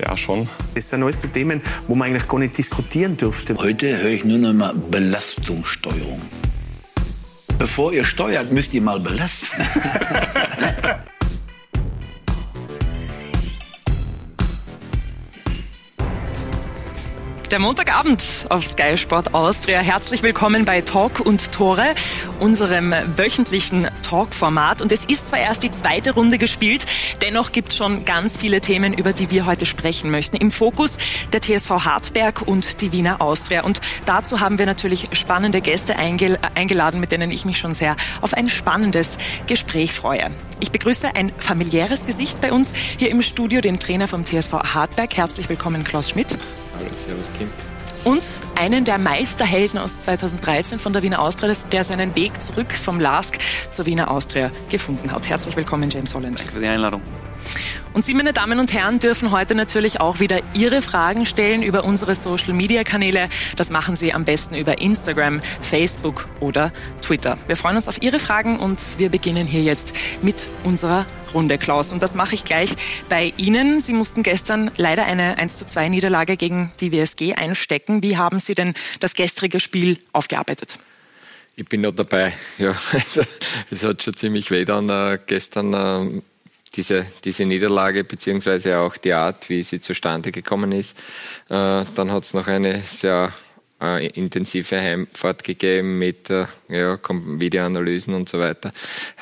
Ja, schon. Das sind alles so Themen, wo man eigentlich gar nicht diskutieren dürfte. Heute höre ich nur noch mal Belastungssteuerung. Bevor ihr steuert, müsst ihr mal belasten. Der Montagabend auf Sky Sport Austria. Herzlich willkommen bei Talk und Tore, unserem wöchentlichen Talk-Format. Und es ist zwar erst die zweite Runde gespielt, dennoch gibt es schon ganz viele Themen, über die wir heute sprechen möchten. Im Fokus der TSV Hartberg und die Wiener Austria. Und dazu haben wir natürlich spannende Gäste eingel eingeladen, mit denen ich mich schon sehr auf ein spannendes Gespräch freue. Ich begrüße ein familiäres Gesicht bei uns hier im Studio, den Trainer vom TSV Hartberg. Herzlich willkommen, Klaus Schmidt. Hallo, servus Kim. Und einen der Meisterhelden aus 2013 von der Wiener Austria, der seinen Weg zurück vom LASK zur Wiener Austria gefunden hat. Herzlich willkommen, James Holland. Danke für die Einladung. Und Sie, meine Damen und Herren, dürfen heute natürlich auch wieder Ihre Fragen stellen über unsere Social-Media-Kanäle. Das machen Sie am besten über Instagram, Facebook oder Twitter. Wir freuen uns auf Ihre Fragen und wir beginnen hier jetzt mit unserer Runde, Klaus. Und das mache ich gleich bei Ihnen. Sie mussten gestern leider eine 1 zu 2 Niederlage gegen die WSG einstecken. Wie haben Sie denn das gestrige Spiel aufgearbeitet? Ich bin noch dabei. Ja, es hat schon ziemlich weh dann äh, gestern äh, diese, diese Niederlage, beziehungsweise auch die Art, wie sie zustande gekommen ist. Äh, dann hat es noch eine sehr äh, intensive Heimfahrt gegeben mit äh, ja, Videoanalysen und so weiter.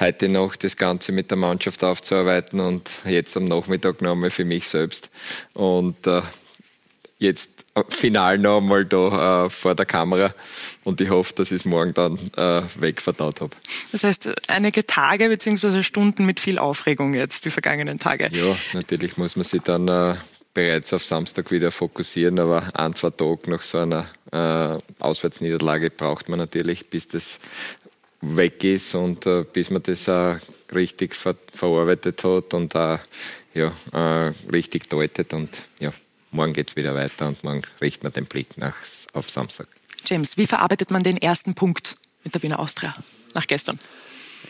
Heute noch das Ganze mit der Mannschaft aufzuarbeiten und jetzt am Nachmittag nochmal für mich selbst. Und äh, jetzt final noch einmal da äh, vor der Kamera und ich hoffe, dass ich es morgen dann äh, wegverdaut habe. Das heißt, einige Tage bzw. Stunden mit viel Aufregung jetzt, die vergangenen Tage. Ja, natürlich muss man sich dann äh, bereits auf Samstag wieder fokussieren, aber ein, zwei Tage nach so einer äh, Auswärtsniederlage braucht man natürlich, bis das weg ist und äh, bis man das auch richtig ver verarbeitet hat und auch ja, äh, richtig deutet und ja morgen geht es wieder weiter und morgen richten wir den Blick nach, auf Samstag. James, wie verarbeitet man den ersten Punkt mit der Wiener Austria nach gestern?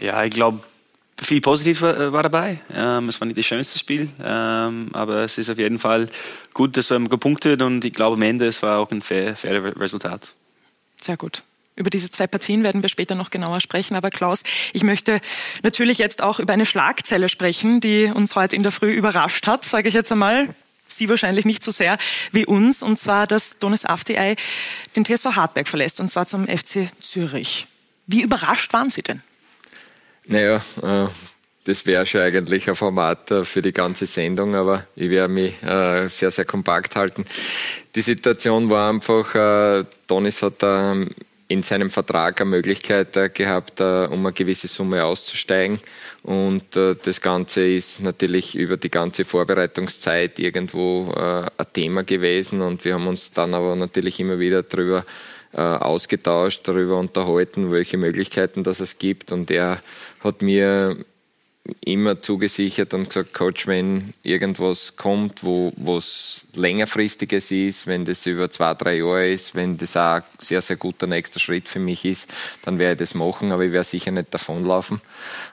Ja, ich glaube, viel positiv war, dabei. Ähm, es war nicht das schönste Spiel, ähm, aber es ist auf jeden Fall gut, dass wir gepunktet und ich glaube am Ende es war auch ein fair, faires Resultat. Sehr gut. Über diese zwei Partien werden wir später noch genauer sprechen. Aber Klaus, ich möchte natürlich jetzt auch über eine Schlagzeile sprechen, die uns heute in der Früh überrascht hat, sage ich jetzt einmal. Sie wahrscheinlich nicht so sehr wie uns, und zwar, dass Donis Aftiay den TSV Hartberg verlässt, und zwar zum FC Zürich. Wie überrascht waren Sie denn? Naja, äh, das wäre schon eigentlich ein Format äh, für die ganze Sendung, aber ich werde mich äh, sehr, sehr kompakt halten. Die Situation war einfach, äh, Donis hat ähm, in seinem Vertrag eine Möglichkeit äh, gehabt, äh, um eine gewisse Summe auszusteigen. Und äh, das Ganze ist natürlich über die ganze Vorbereitungszeit irgendwo ein Thema gewesen. Und wir haben uns dann aber natürlich immer wieder darüber ausgetauscht, darüber unterhalten, welche Möglichkeiten das es gibt. Und er hat mir immer zugesichert und gesagt, Coach, wenn irgendwas kommt, wo es längerfristiges ist, wenn das über zwei, drei Jahre ist, wenn das auch ein sehr, sehr guter nächster Schritt für mich ist, dann werde ich das machen, aber ich werde sicher nicht davonlaufen.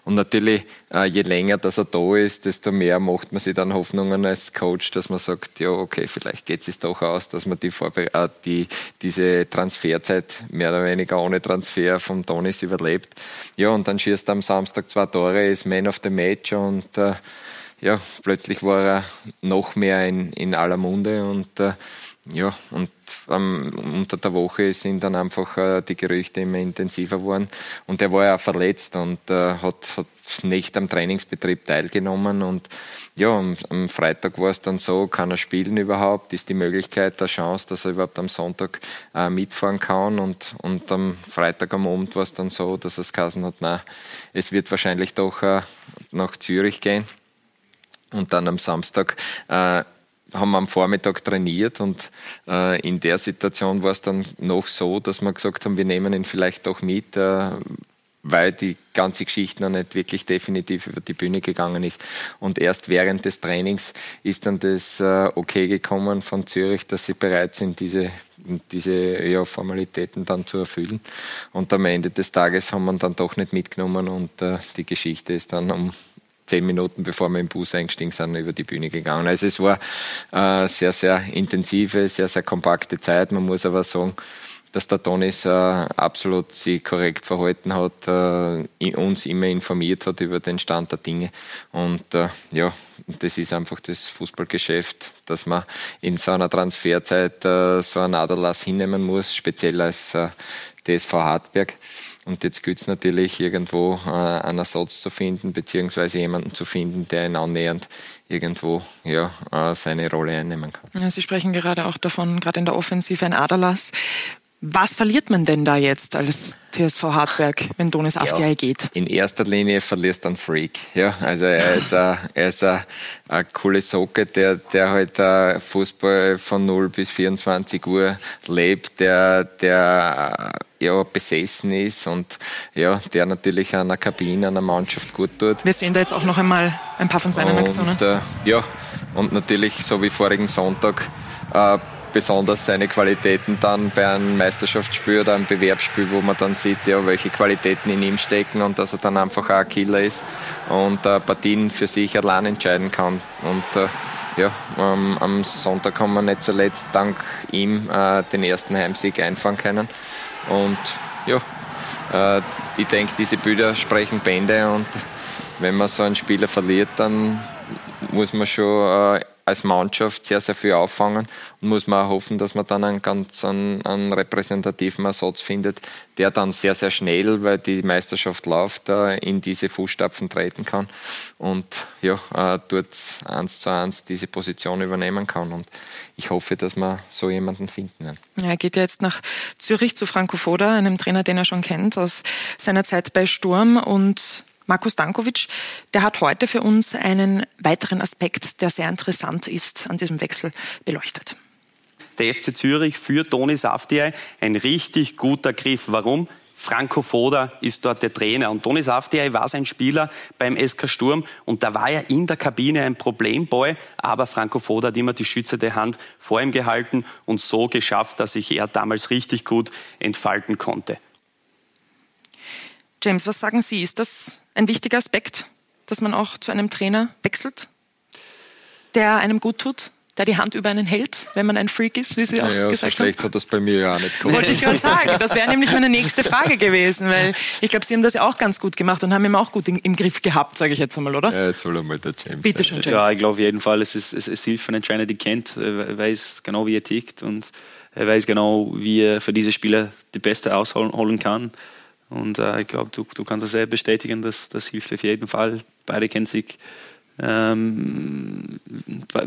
Und natürlich, je länger dass er da ist, desto mehr macht man sich dann Hoffnungen als Coach, dass man sagt, ja, okay, vielleicht geht es doch aus, dass man die, Vorbe äh, die diese Transferzeit mehr oder weniger ohne Transfer vom Donis überlebt. Ja, und dann schießt er am Samstag zwei Tore, ist Man of the Match und äh, ja, plötzlich war er noch mehr in, in aller Munde und äh, ja, und ähm, unter der Woche sind dann einfach äh, die Gerüchte immer intensiver geworden. Und er war ja verletzt und äh, hat, hat nicht am Trainingsbetrieb teilgenommen. Und ja, am, am Freitag war es dann so, kann er spielen überhaupt? Ist die Möglichkeit, der Chance, dass er überhaupt am Sonntag äh, mitfahren kann? Und, und am Freitag am Abend war es dann so, dass er es geheißen hat, na, es wird wahrscheinlich doch äh, nach Zürich gehen. Und dann am Samstag äh, haben wir am Vormittag trainiert und äh, in der Situation war es dann noch so, dass wir gesagt haben, wir nehmen ihn vielleicht doch mit, äh, weil die ganze Geschichte noch nicht wirklich definitiv über die Bühne gegangen ist. Und erst während des Trainings ist dann das äh, Okay gekommen von Zürich, dass sie bereit sind, diese, diese ja, Formalitäten dann zu erfüllen. Und am Ende des Tages haben wir dann doch nicht mitgenommen und äh, die Geschichte ist dann um zehn Minuten bevor wir im Bus eingestiegen sind, über die Bühne gegangen. Also es war äh, sehr, sehr intensive, sehr, sehr kompakte Zeit. Man muss aber sagen, dass der Tonis äh, absolut sich korrekt verhalten hat, äh, uns immer informiert hat über den Stand der Dinge. Und äh, ja, das ist einfach das Fußballgeschäft, dass man in so einer Transferzeit äh, so einen Aderlass hinnehmen muss, speziell als äh, DSV Hartberg. Und jetzt gilt es natürlich irgendwo äh, einen Ersatz zu finden, beziehungsweise jemanden zu finden, der ihn annähernd irgendwo ja, äh, seine Rolle einnehmen kann. Ja, Sie sprechen gerade auch davon, gerade in der Offensive ein Aderlass. Was verliert man denn da jetzt als TSV Hartberg, wenn Donis Afdiay ja, geht? In erster Linie verlierst du einen Freak. Ja, also er ist ein, er ist ein, ein coole Socke, der, der halt uh, Fußball von 0 bis 24 Uhr lebt, der, der ja, besessen ist und ja, der natürlich einer Kabine, einer Mannschaft gut tut. Wir sehen da jetzt auch noch einmal ein paar von seinen und, Aktionen. Äh, ja, und natürlich, so wie vorigen Sonntag, äh, besonders seine Qualitäten dann bei einem Meisterschaftsspiel oder einem Bewerbsspiel, wo man dann sieht, ja, welche Qualitäten in ihm stecken und dass er dann einfach auch ein Killer ist und äh, Partien für sich allein entscheiden kann. Und äh, ja, ähm, am Sonntag haben wir nicht zuletzt dank ihm äh, den ersten Heimsieg einfahren können. Und ja, äh, ich denke, diese Bilder sprechen Bände und wenn man so einen Spieler verliert, dann muss man schon äh, als Mannschaft sehr, sehr viel auffangen und muss man auch hoffen, dass man dann einen ganz einen, einen repräsentativen Ersatz findet, der dann sehr, sehr schnell, weil die Meisterschaft läuft, äh, in diese Fußstapfen treten kann und ja, äh, dort eins zu eins diese Position übernehmen kann. Und ich hoffe, dass wir so jemanden finden werden. Ja, er geht ja jetzt nach Zürich zu Franco Foda, einem Trainer, den er schon kennt aus seiner Zeit bei Sturm und Markus Dankovic, der hat heute für uns einen weiteren Aspekt, der sehr interessant ist, an diesem Wechsel beleuchtet. Der FC Zürich für Toni Saftiai ein richtig guter Griff. Warum? Franco Foda ist dort der Trainer und Toni Saftiai war sein Spieler beim SK Sturm und da war er in der Kabine ein Problemboy, aber Franco Foda hat immer die schützende Hand vor ihm gehalten und so geschafft, dass sich er damals richtig gut entfalten konnte. James, was sagen Sie? Ist das ein wichtiger Aspekt, dass man auch zu einem Trainer wechselt, der einem gut tut? der die Hand über einen hält, wenn man ein Freak ist, wie Sie auch ja, gesagt so schlecht haben. hat das bei mir ja auch nicht gemacht. Wollte ich gerade sagen. Das wäre nämlich meine nächste Frage gewesen, weil ich glaube, Sie haben das ja auch ganz gut gemacht und haben ihn auch gut in, im Griff gehabt, sage ich jetzt einmal, oder? Ja, soll einmal der James Bitte schön, James. Ja, ich glaube auf jeden Fall, es, ist, es, es hilft für einen Trainer, der kennt, er weiß genau, wie er tickt und er weiß genau, wie er für diese Spieler die Beste ausholen kann. Und äh, ich glaube, du, du kannst das sehr bestätigen, dass das hilft auf jeden Fall. Beide kennen sich, ähm,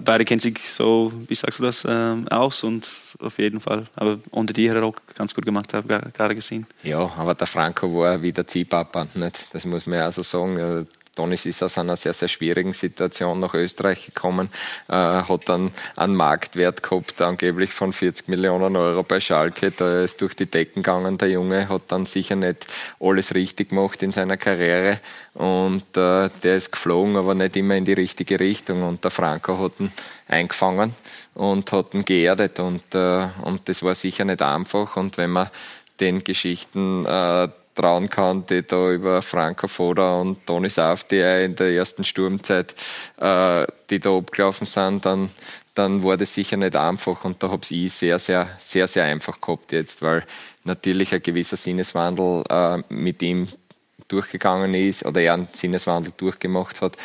beide kennen sich so, wie sagst du das, ähm, aus und auf jeden Fall. Aber unter die hat er auch ganz gut gemacht, habe ich gerade gesehen. Ja, aber der Franco war wieder Ziehpapa, nicht? Das muss man ja so sagen. Donis ist aus einer sehr, sehr schwierigen Situation nach Österreich gekommen, äh, hat dann einen Marktwert gehabt, angeblich von 40 Millionen Euro bei Schalke. Da ist durch die Decken gegangen. Der Junge hat dann sicher nicht alles richtig gemacht in seiner Karriere und äh, der ist geflogen, aber nicht immer in die richtige Richtung. Und der Franco hat ihn eingefangen und hat ihn geerdet und, äh, und das war sicher nicht einfach. Und wenn man den Geschichten äh, trauen kann, die da über Franco Foda und Toni Safti in der ersten Sturmzeit, äh, die da abgelaufen sind, dann, dann war das sicher nicht einfach und da habe ich sehr, sehr, sehr, sehr einfach gehabt jetzt, weil natürlich ein gewisser Sinneswandel äh, mit ihm durchgegangen ist oder er einen Sinneswandel durchgemacht hat.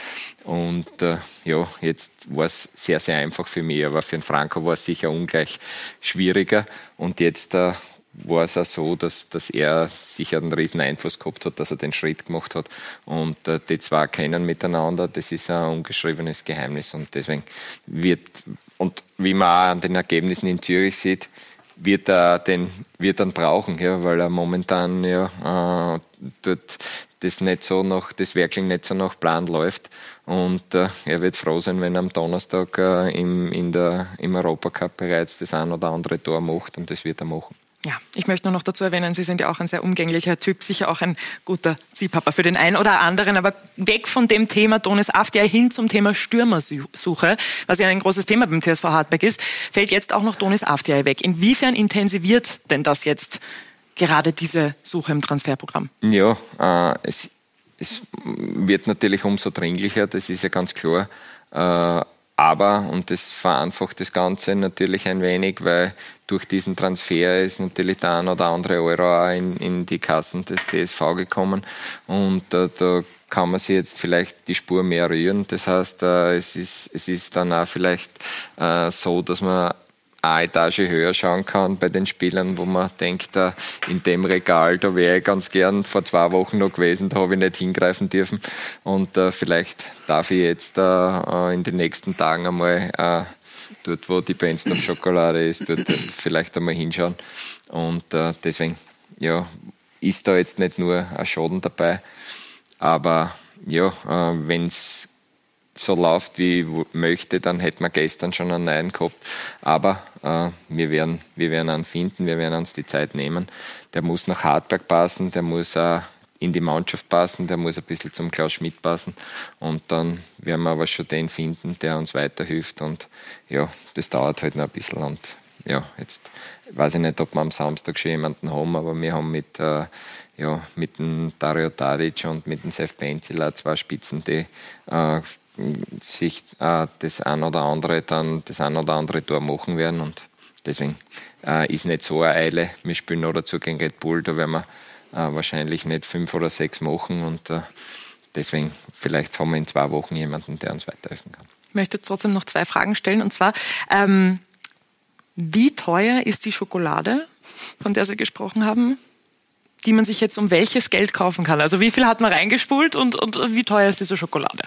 Und äh, ja, jetzt war es sehr, sehr einfach für mich, aber für den Franco war es sicher ungleich schwieriger. Und jetzt äh, war es auch so, dass, dass er sicher einen riesen Einfluss gehabt hat, dass er den Schritt gemacht hat. Und äh, die zwei kennen miteinander, das ist ein ungeschriebenes Geheimnis. Und deswegen wird, und wie man auch an den Ergebnissen in Zürich sieht, wird er den wird dann brauchen, ja, weil er momentan ja äh, dort das nicht so nach, das wirklich nicht so nach Plan läuft. Und äh, er wird froh sein, wenn er am Donnerstag äh, im, in der, im Europacup bereits das ein oder andere Tor macht und das wird er machen. Ja, ich möchte nur noch dazu erwähnen, Sie sind ja auch ein sehr umgänglicher Typ, sicher auch ein guter Ziehpapa für den einen oder anderen. Aber weg von dem Thema Donis Afdia hin zum Thema Stürmersuche, was ja ein großes Thema beim TSV Hartberg ist, fällt jetzt auch noch Donis Afdia weg. Inwiefern intensiviert denn das jetzt gerade diese Suche im Transferprogramm? Ja, äh, es, es wird natürlich umso dringlicher, das ist ja ganz klar. Äh, aber, und das vereinfacht das Ganze natürlich ein wenig, weil durch diesen Transfer ist natürlich der ein oder andere Euro auch in, in die Kassen des DSV gekommen. Und äh, da kann man sich jetzt vielleicht die Spur mehr rühren. Das heißt, äh, es, ist, es ist dann auch vielleicht äh, so, dass man eine Etage höher schauen kann bei den Spielern, wo man denkt, äh, in dem Regal, da wäre ich ganz gern vor zwei Wochen noch gewesen, da habe ich nicht hingreifen dürfen. Und äh, vielleicht darf ich jetzt äh, in den nächsten Tagen einmal äh, dort, wo die Benston Schokolade ist, dort vielleicht einmal hinschauen. Und äh, deswegen, ja, ist da jetzt nicht nur ein Schaden dabei, aber ja, äh, wenn es so läuft, wie ich möchte, dann hätten wir gestern schon einen neuen gehabt. Aber äh, wir, werden, wir werden einen finden, wir werden uns die Zeit nehmen. Der muss nach Hartberg passen, der muss auch in die Mannschaft passen, der muss ein bisschen zum Klaus Schmidt passen. Und dann werden wir aber schon den finden, der uns weiterhilft. Und ja, das dauert halt noch ein bisschen. Und ja, jetzt weiß ich nicht, ob wir am Samstag schon jemanden haben, aber wir haben mit, äh, ja, mit dem Dario Tadic und mit dem Sef Benzila zwei Spitzen, die äh, sich äh, das ein oder andere dann das ein oder andere Tor machen werden und deswegen äh, ist nicht so eine Eile. Wir spielen noch dazu gegen Red Bull, da werden wir äh, wahrscheinlich nicht fünf oder sechs machen und äh, deswegen vielleicht haben wir in zwei Wochen jemanden, der uns weiterhelfen kann. Ich möchte trotzdem noch zwei Fragen stellen und zwar ähm, wie teuer ist die Schokolade, von der Sie gesprochen haben? die man sich jetzt um welches Geld kaufen kann. Also wie viel hat man reingespult und, und wie teuer ist diese Schokolade?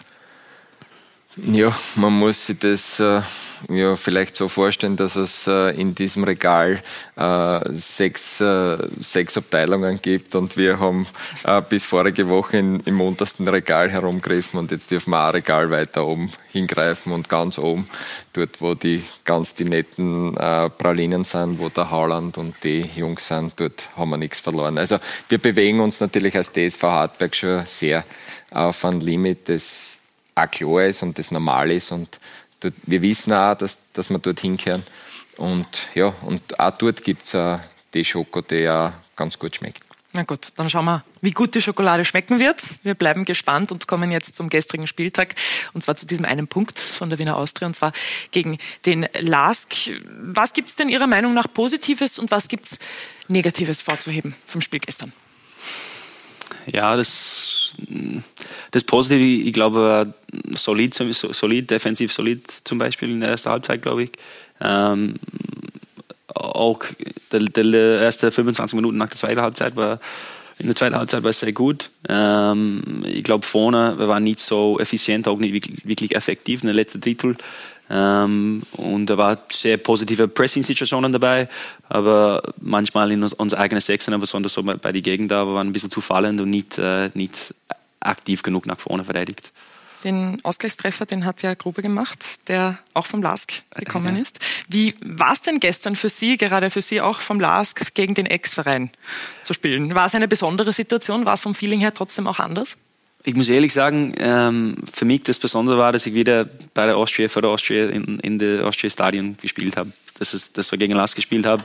Ja, man muss sich das äh, ja, vielleicht so vorstellen, dass es äh, in diesem Regal äh, sechs, äh, sechs Abteilungen gibt und wir haben äh, bis vorige Woche in, im untersten Regal herumgegriffen und jetzt dürfen wir ein Regal weiter oben hingreifen und ganz oben, dort wo die ganz die netten äh, Pralinen sind, wo der Haaland und die Jungs sind, dort haben wir nichts verloren. Also wir bewegen uns natürlich als DSV Hartberg schon sehr auf ein Limit, das auch klar ist und das normal ist. Und dort, wir wissen auch, dass, dass wir dort hinkehren. Und ja, und auch dort gibt es äh, die Schoko, die auch ganz gut schmeckt. Na gut, dann schauen wir, wie gut die Schokolade schmecken wird. Wir bleiben gespannt und kommen jetzt zum gestrigen Spieltag und zwar zu diesem einen Punkt von der Wiener Austria und zwar gegen den LASK. Was gibt es denn Ihrer Meinung nach Positives und was gibt es Negatives vorzuheben vom Spiel gestern? Ja, das, das Positive, ich glaube, solid, solid, defensiv solid zum Beispiel in der ersten Halbzeit, glaube ich. Ähm, auch der, der erste 25 Minuten nach der zweiten Halbzeit war in der zweiten Halbzeit war es sehr gut. Ähm, ich glaube, vorne wir waren nicht so effizient, auch nicht wirklich, wirklich effektiv in der letzten Drittel. Ähm, und da war sehr positive Pressing-Situationen dabei, aber manchmal in unseren eigenen Sechsen, besonders so bei den Gegner, waren ein bisschen zu fallend und nicht, äh, nicht aktiv genug nach vorne verteidigt. Den Ausgleichstreffer, den hat ja Grube gemacht, der auch vom LASK gekommen ja. ist. Wie war es denn gestern für Sie, gerade für Sie auch vom LASK gegen den Ex-Verein zu spielen? War es eine besondere Situation? War es vom Feeling her trotzdem auch anders? Ich muss ehrlich sagen, ähm, für mich das Besondere war, dass ich wieder bei der Austria, für der Austria in, in der Austria Stadion gespielt habe. Das ist, dass wir gegen Lask gespielt haben.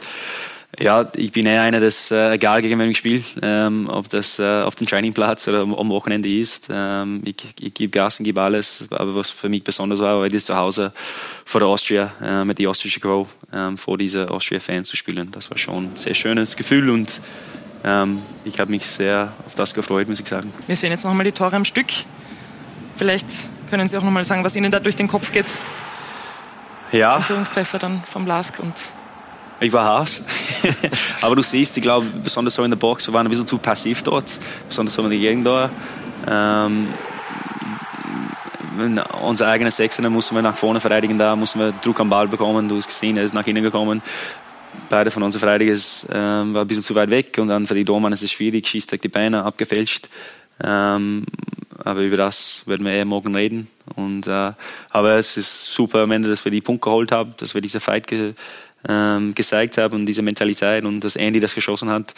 Ja, ich bin eher einer, das äh, egal gegen wen ich spiele, ähm, ob das äh, auf dem Trainingplatz oder am, am Wochenende ist. Ähm, ich, ich gebe Gas und gebe alles. Aber was für mich besonders war, war ich zu Hause vor der Austria, äh, mit der Austria Grow, ähm, vor dieser Austria-Fans zu spielen. Das war schon ein sehr schönes Gefühl und ähm, ich habe mich sehr auf das gefreut, muss ich sagen. Wir sehen jetzt nochmal die Tore am Stück. Vielleicht können Sie auch nochmal sagen, was Ihnen da durch den Kopf geht. Ja. Führungstreffer dann vom Lask und ich war Haas. Aber du siehst, ich glaube, besonders so in der Box, wir waren ein bisschen zu passiv dort, besonders so in der Gegend da. Ähm, unsere eigene Sechser mussten wir nach vorne verteidigen, da mussten wir Druck am Ball bekommen. Du hast gesehen, er ist nach innen gekommen beide von unseren Verteidigern äh, war ein bisschen zu weit weg und dann für die Domann ist es schwierig, schießt die Beine abgefälscht. Ähm, aber über das werden wir eher morgen reden. Und, äh, aber es ist super am Ende, dass wir die Punkte geholt haben, dass wir diese Fight ge, ähm, gezeigt haben und diese Mentalität und dass Andy das geschossen hat.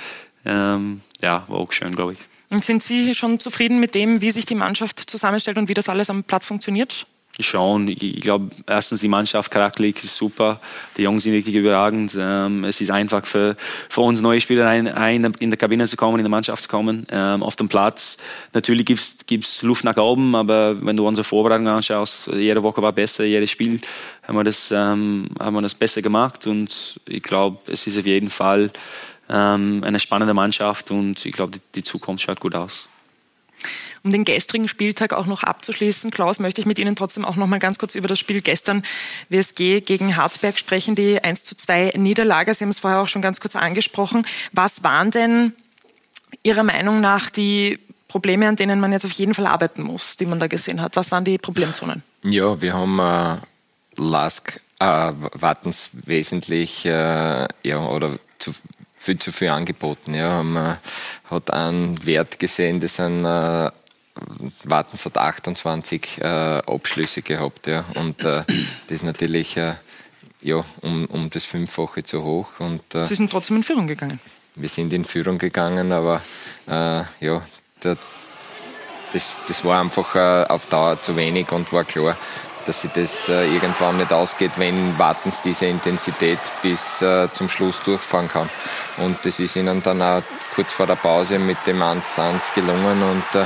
Ähm, ja, war auch schön, glaube ich. Und sind Sie schon zufrieden mit dem, wie sich die Mannschaft zusammenstellt und wie das alles am Platz funktioniert? Schon. Ich glaube, erstens die Mannschaft charakterlich ist super. Die Jungs sind wirklich überragend. Ähm, es ist einfach für, für uns neue Spieler ein, ein, in der Kabine zu kommen, in der Mannschaft zu kommen. Ähm, auf dem Platz. Natürlich gibt es Luft nach oben, aber wenn du unsere Vorbereitung anschaust, jede Woche war besser, jedes Spiel haben wir das, ähm, haben wir das besser gemacht. Und ich glaube, es ist auf jeden Fall ähm, eine spannende Mannschaft und ich glaube, die, die Zukunft schaut gut aus. Um den gestrigen Spieltag auch noch abzuschließen, Klaus, möchte ich mit Ihnen trotzdem auch noch mal ganz kurz über das Spiel gestern WSG gegen Harzberg sprechen, die 1 zu 2 Niederlage. Sie haben es vorher auch schon ganz kurz angesprochen. Was waren denn Ihrer Meinung nach die Probleme, an denen man jetzt auf jeden Fall arbeiten muss, die man da gesehen hat? Was waren die Problemzonen? Ja, wir haben äh, Lask äh, Wattens wesentlich äh, ja, oder zu viel zu viel angeboten. Ja. Man hat einen Wert gesehen, das sind äh, Wartens hat 28 äh, Abschlüsse gehabt. Ja. Und äh, das ist natürlich äh, ja, um, um das Fünffache zu hoch. Und, äh, Sie sind trotzdem in Führung gegangen. Wir sind in Führung gegangen, aber äh, ja, der, das, das war einfach äh, auf Dauer zu wenig und war klar, dass sich das äh, irgendwann nicht ausgeht, wenn Wartens diese Intensität bis äh, zum Schluss durchfahren kann. Und das ist ihnen dann auch kurz vor der Pause mit dem 1-1 gelungen und äh,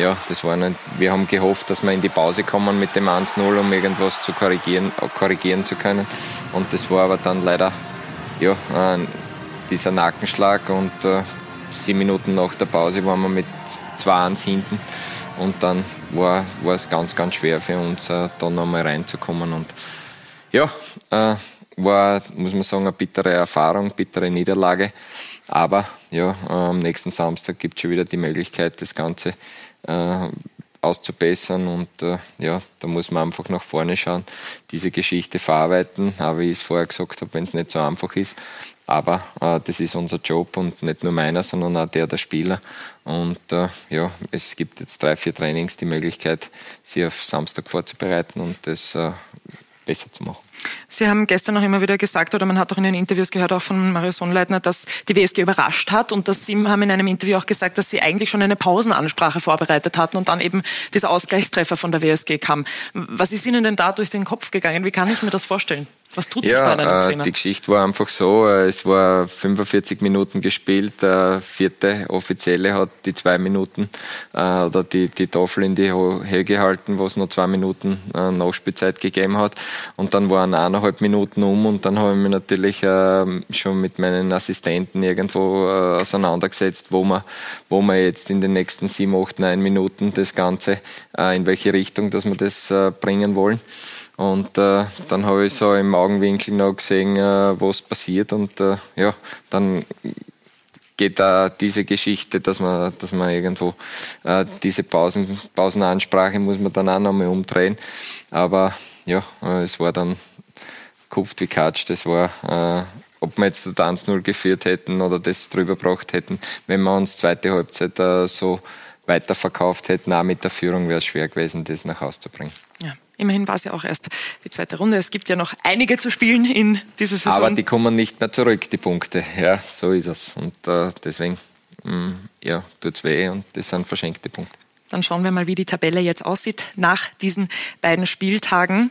ja, das war nicht, wir haben gehofft, dass wir in die Pause kommen mit dem 1-0, um irgendwas zu korrigieren, korrigieren zu können. Und das war aber dann leider ja, dieser Nackenschlag und sieben Minuten nach der Pause waren wir mit 2-1 hinten. Und dann war, war es ganz, ganz schwer für uns, äh, da nochmal reinzukommen. Und ja, äh, war, muss man sagen, eine bittere Erfahrung, bittere Niederlage. Aber ja, am nächsten Samstag gibt es schon wieder die Möglichkeit, das Ganze äh, auszubessern. Und äh, ja, da muss man einfach nach vorne schauen, diese Geschichte verarbeiten. Aber wie ich es vorher gesagt habe, wenn es nicht so einfach ist, aber äh, das ist unser Job und nicht nur meiner, sondern auch der der Spieler. Und äh, ja, es gibt jetzt drei, vier Trainings die Möglichkeit, sie auf Samstag vorzubereiten und das äh, besser zu machen. Sie haben gestern noch immer wieder gesagt, oder man hat auch in den Interviews gehört, auch von Mario Sonnleitner, dass die WSG überrascht hat und dass Sie haben in einem Interview auch gesagt, dass Sie eigentlich schon eine Pausenansprache vorbereitet hatten und dann eben dieser Ausgleichstreffer von der WSG kam. Was ist Ihnen denn da durch den Kopf gegangen? Wie kann ich mir das vorstellen? Was tut sich ja, da einem äh, Trainer? Die Geschichte war einfach so, äh, es war 45 Minuten gespielt, der vierte Offizielle hat die zwei Minuten äh, oder die, die Tafel in die Höhe gehalten, wo es noch zwei Minuten Nachspielzeit gegeben hat. Und dann waren eineinhalb Minuten um und dann habe ich mich natürlich schon mit meinen Assistenten irgendwo auseinandergesetzt, wo man, wo man jetzt in den nächsten sieben, acht, neun Minuten das Ganze, in welche Richtung, dass wir das bringen wollen. Und äh, dann habe ich so im Augenwinkel noch gesehen, äh, was passiert. Und äh, ja, dann geht da diese Geschichte, dass man, dass man irgendwo äh, diese Pausen, Pausenansprache muss man dann auch nochmal umdrehen. Aber ja, äh, es war dann kupft wie Katsch. Das war, äh, ob wir jetzt das 1-0 geführt hätten oder das drüber gebracht hätten, wenn wir uns zweite Halbzeit so weiterverkauft hätten, auch mit der Führung wäre es schwer gewesen, das nach Hause zu bringen. Immerhin war es ja auch erst die zweite Runde. Es gibt ja noch einige zu spielen in dieser Saison. Aber die kommen nicht mehr zurück, die Punkte. Ja, so ist es. Und äh, deswegen, mh, mm, ja, tut es weh und das sind verschenkte Punkte. Dann schauen wir mal, wie die Tabelle jetzt aussieht nach diesen beiden Spieltagen.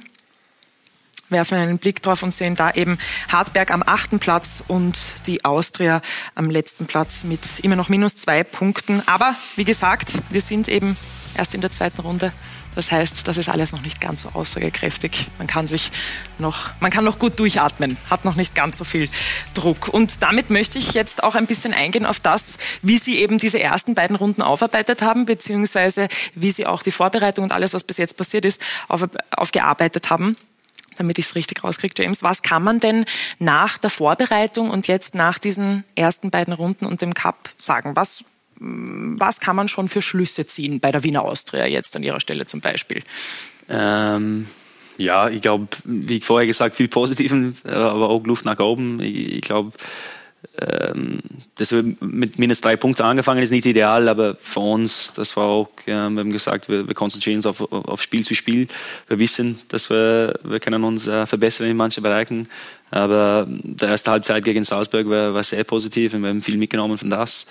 Werfen einen Blick drauf und sehen da eben Hartberg am achten Platz und die Austria am letzten Platz mit immer noch minus zwei Punkten. Aber wie gesagt, wir sind eben erst in der zweiten Runde das heißt, das ist alles noch nicht ganz so aussagekräftig. Man kann sich noch, man kann noch gut durchatmen, hat noch nicht ganz so viel Druck. Und damit möchte ich jetzt auch ein bisschen eingehen auf das, wie Sie eben diese ersten beiden Runden aufarbeitet haben, beziehungsweise wie Sie auch die Vorbereitung und alles, was bis jetzt passiert ist, auf, aufgearbeitet haben damit ich es richtig rauskriege, James. Was kann man denn nach der Vorbereitung und jetzt nach diesen ersten beiden Runden und dem Cup sagen? Was was kann man schon für Schlüsse ziehen bei der Wiener Austria jetzt an Ihrer Stelle zum Beispiel? Ähm, ja, ich glaube, wie vorher gesagt, viel Positiven, äh, aber auch Luft nach oben. Ich, ich glaube, ähm, dass wir mit minus drei Punkten angefangen ist nicht ideal, aber für uns, das war auch, ja, wir haben gesagt, wir, wir konzentrieren uns auf, auf Spiel zu Spiel. Wir wissen, dass wir, wir können uns äh, verbessern in manchen Bereichen. Aber die erste Halbzeit gegen Salzburg war, war sehr positiv und wir haben viel mitgenommen von das.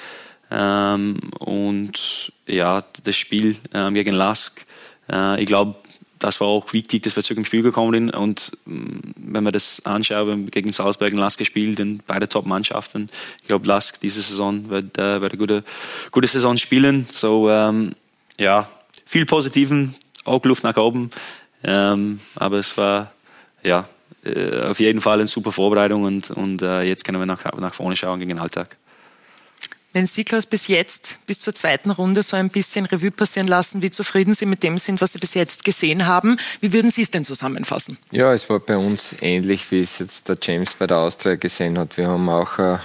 Ähm, und ja, das Spiel ähm, gegen Lask, äh, ich glaube, das war auch wichtig, dass wir zurück im Spiel gekommen sind. Und mm, wenn man das anschaut, wir haben gegen Salzburg und Lask gespielt, und beide Top-Mannschaften. Ich glaube, Lask diese Saison wird, äh, wird eine gute, gute Saison spielen. So, ähm, ja, viel Positiven, auch Luft nach oben. Ähm, aber es war, ja, äh, auf jeden Fall eine super Vorbereitung und, und äh, jetzt können wir nach, nach vorne schauen gegen den Alltag. Wenn Sie, Klaus, bis jetzt, bis zur zweiten Runde so ein bisschen Revue passieren lassen, wie zufrieden Sie mit dem sind, was Sie bis jetzt gesehen haben, wie würden Sie es denn zusammenfassen? Ja, es war bei uns ähnlich, wie es jetzt der James bei der Austria gesehen hat. Wir haben auch äh,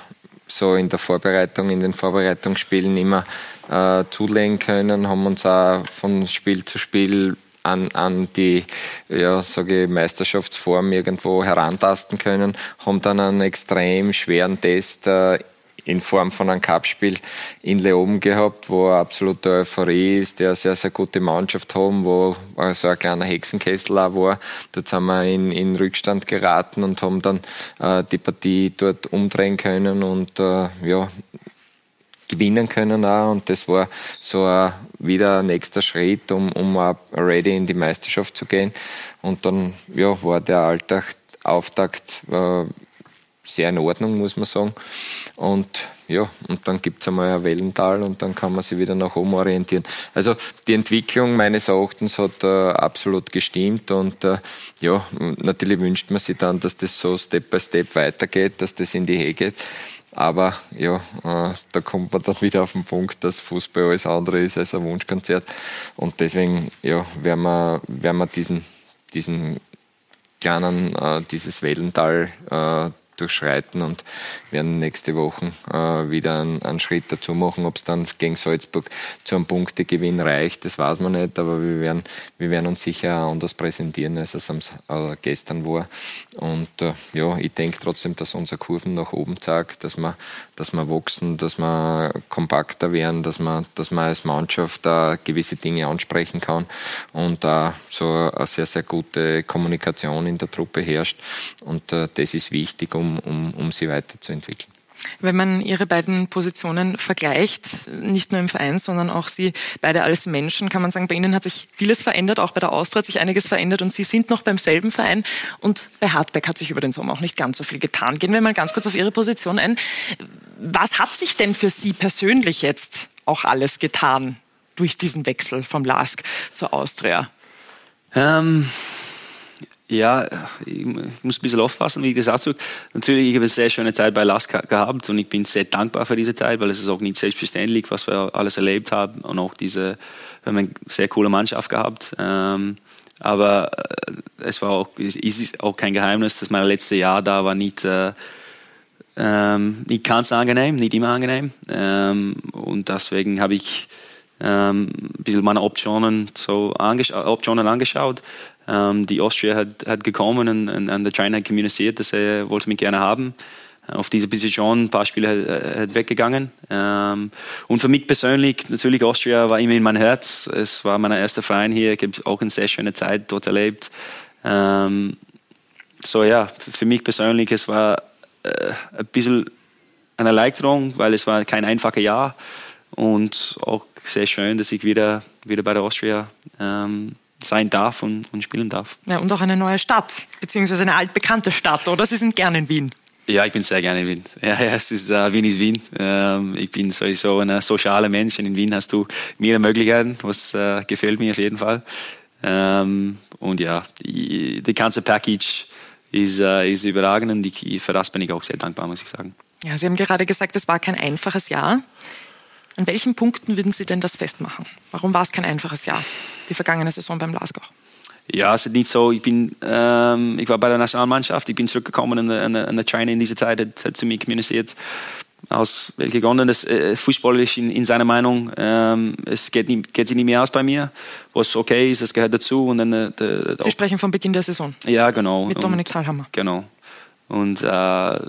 so in der Vorbereitung, in den Vorbereitungsspielen immer äh, zulegen können, haben uns auch von Spiel zu Spiel an, an die ja, sage ich, Meisterschaftsform irgendwo herantasten können, haben dann einen extrem schweren Test äh, in Form von einem Cupspiel in Leoben gehabt, wo absolute Euphorie ist, der eine sehr, sehr gute Mannschaft haben, wo so ein kleiner Hexenkessel auch war. Dort sind wir in, in Rückstand geraten und haben dann äh, die Partie dort umdrehen können und äh, ja, gewinnen können auch. Und das war so ein, wieder ein nächster Schritt, um, um auch ready in die Meisterschaft zu gehen. Und dann ja, war der Alltag, Auftakt äh, sehr in Ordnung, muss man sagen. Und ja, und dann gibt es einmal ein Wellental und dann kann man sich wieder nach oben orientieren. Also die Entwicklung meines Erachtens hat äh, absolut gestimmt und äh, ja, natürlich wünscht man sich dann, dass das so Step by Step weitergeht, dass das in die Höhe geht. Aber ja, äh, da kommt man dann wieder auf den Punkt, dass Fußball alles andere ist als ein Wunschkonzert. Und deswegen ja, werden, wir, werden wir diesen, diesen kleinen, äh, dieses Wellental äh, durchschreiten und werden nächste Woche äh, wieder einen, einen, Schritt dazu machen. Ob es dann gegen Salzburg zu einem Punktegewinn reicht, das weiß man nicht, aber wir werden, wir werden uns sicher anders präsentieren, als es am, äh, gestern war. Und äh, ja, ich denke trotzdem, dass unsere Kurven nach oben zeigt, dass wir, dass wir wachsen, dass wir kompakter werden, dass man, dass als Mannschaft gewisse Dinge ansprechen kann und da so eine sehr, sehr gute Kommunikation in der Truppe herrscht. Und äh, das ist wichtig, um um, um, um sie weiterzuentwickeln. Wenn man Ihre beiden Positionen vergleicht, nicht nur im Verein, sondern auch Sie beide als Menschen, kann man sagen, bei Ihnen hat sich vieles verändert, auch bei der Austria hat sich einiges verändert und Sie sind noch beim selben Verein und bei Hartberg hat sich über den Sommer auch nicht ganz so viel getan. Gehen wir mal ganz kurz auf Ihre Position ein. Was hat sich denn für Sie persönlich jetzt auch alles getan durch diesen Wechsel vom LASK zur Austria? Ähm, ja, ich muss ein bisschen aufpassen, wie ich das ausdrücke. Natürlich, ich habe eine sehr schöne Zeit bei Lask gehabt und ich bin sehr dankbar für diese Zeit, weil es ist auch nicht selbstverständlich, was wir alles erlebt haben und auch diese, wir haben eine sehr coole Mannschaft gehabt. Ähm, aber äh, es war auch, es ist auch kein Geheimnis, dass mein letztes Jahr da war nicht, äh, ähm, nicht ganz angenehm, nicht immer angenehm. Ähm, und deswegen habe ich ähm, ein bisschen meine Optionen so angesch Optionen angeschaut ähm, die Austria hat, hat gekommen und, und, der China hat kommuniziert, dass er wollte mich gerne haben. Auf diese Position ein paar Spiele hat, hat weggegangen. Ähm, und für mich persönlich, natürlich Austria war immer in mein Herz. Es war mein erster Verein hier. Ich habe auch eine sehr schöne Zeit dort erlebt. Ähm, so ja, für mich persönlich, es war äh, ein bisschen eine Erleichterung, weil es war kein einfaches Jahr und auch sehr schön, dass ich wieder, wieder bei der Austria ähm, sein darf und, und spielen darf. Ja, und auch eine neue Stadt, beziehungsweise eine altbekannte Stadt, oder? Sie sind gerne in Wien. Ja, ich bin sehr gerne in Wien. Ja, ja es ist, uh, Wien ist Wien. Ähm, ich bin sowieso ein sozialer Mensch und in Wien hast du mehrere Möglichkeiten, was uh, gefällt mir auf jeden Fall. Ähm, und ja, die, die ganze Package ist, uh, ist überragend und ich, für das bin ich auch sehr dankbar, muss ich sagen. Ja, Sie haben gerade gesagt, es war kein einfaches Jahr. An welchen Punkten würden Sie denn das festmachen? Warum war es kein einfaches Jahr, die vergangene Saison beim Glasgow? Ja, es ist nicht so. Ich, bin, ähm, ich war bei der Nationalmannschaft, ich bin zurückgekommen und der, der China in dieser Zeit hat, hat zu mir kommuniziert, aus welchen Gründen das äh, Fußball ist in, in seiner Meinung, ähm, es geht, nicht, geht sich nicht mehr aus bei mir, was okay ist, das gehört dazu. Und dann, äh, der, Sie sprechen vom Beginn der Saison? Ja, genau. Mit Dominik Thalhammer? Genau. Und äh,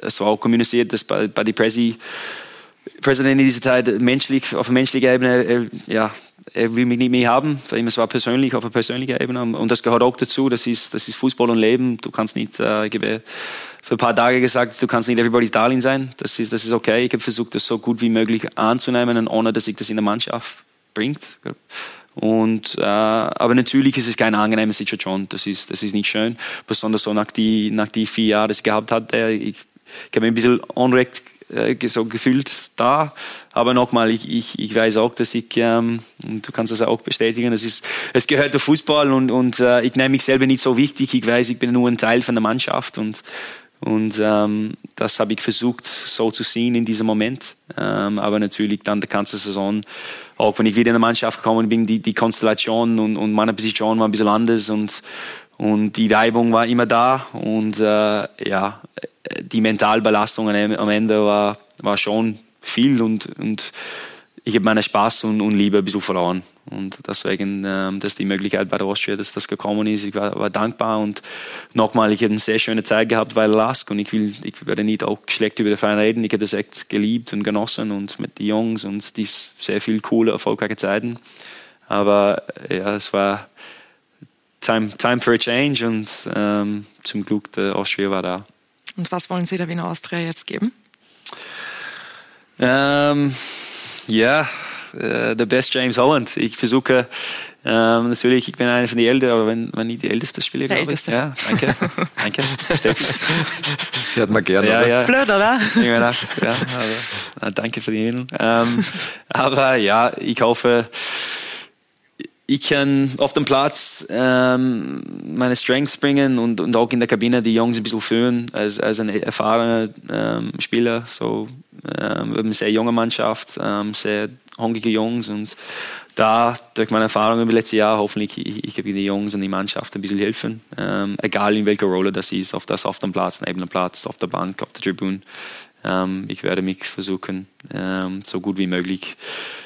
es war auch kommuniziert, dass bei, bei die Presi, Präsident in dieser Zeit menschlich, auf menschlicher Ebene, äh, ja, er will mich nicht mehr haben. Für ihn es war persönlich, auf einer persönlichen Ebene. Und das gehört auch dazu. Das ist, das ist Fußball und Leben. Du kannst nicht, äh, ich habe für ein paar Tage gesagt, du kannst nicht everybody Darling sein. Das ist, das ist okay. Ich habe versucht, das so gut wie möglich anzunehmen, ohne dass ich das in der Mannschaft bringt. Und, äh, aber natürlich ist es keine angenehme Situation. Das ist, das ist nicht schön. Besonders so nach die, nach die vier Jahren, die ich gehabt hatte. Ich, ich habe ein bisschen unrecht äh, so gefühlt da. Aber nochmal, ich, ich, ich weiß auch, dass ich, ähm, du kannst das auch bestätigen, es, ist, es gehört der Fußball und, und äh, ich nehme mich selber nicht so wichtig. Ich weiß, ich bin nur ein Teil von der Mannschaft und, und ähm, das habe ich versucht so zu sehen in diesem Moment. Ähm, aber natürlich dann der ganze Saison, auch wenn ich wieder in der Mannschaft gekommen bin, die, die Konstellation und, und meine Position war ein bisschen anders und, und die Reibung war immer da und äh, ja, die Mentalbelastung am Ende war, war schon viel und, und ich habe meinen Spaß und, und Liebe ein bisschen verloren. Und deswegen, ähm, dass die Möglichkeit bei der Austria, dass das gekommen ist, ich war, war dankbar und nochmal, ich habe eine sehr schöne Zeit gehabt bei Lask und ich will, ich werde nicht auch schlecht über den Verein reden. Ich habe das echt geliebt und genossen und mit den Jungs und die sehr viel coole, erfolgreiche Zeiten. Aber ja, es war time, time for a change und ähm, zum Glück der Austria war da. Und was wollen Sie der Wiener Austria jetzt geben? Ähm, ja, äh, der Best James Holland. Ich versuche ähm, natürlich, ich bin einer von den Ältesten, aber wenn, wenn ich die älteste Spieler, der glaube älteste. ich. Ja, danke. danke. Sie hat man gerne. Ja, ja. Blöd, oder? Ich gedacht, ja, aber, danke für die Erinnerung. Ähm, aber ja, ich hoffe, ich kann auf dem Platz ähm, meine Strengths bringen und, und auch in der Kabine die Jungs ein bisschen führen als, als ein erfahrener ähm, Spieler. So, ähm, eine sehr junge Mannschaft, ähm, sehr hungrige Jungs und da durch meine Erfahrungen im letzten Jahr hoffentlich ich, ich die Jungs und die Mannschaft ein bisschen helfen, ähm, egal in welcher Rolle das ist, auf das auf dem Platz, neben dem Platz, auf der Bank, auf der Tribüne. Ähm, ich werde mich versuchen, ähm, so gut wie möglich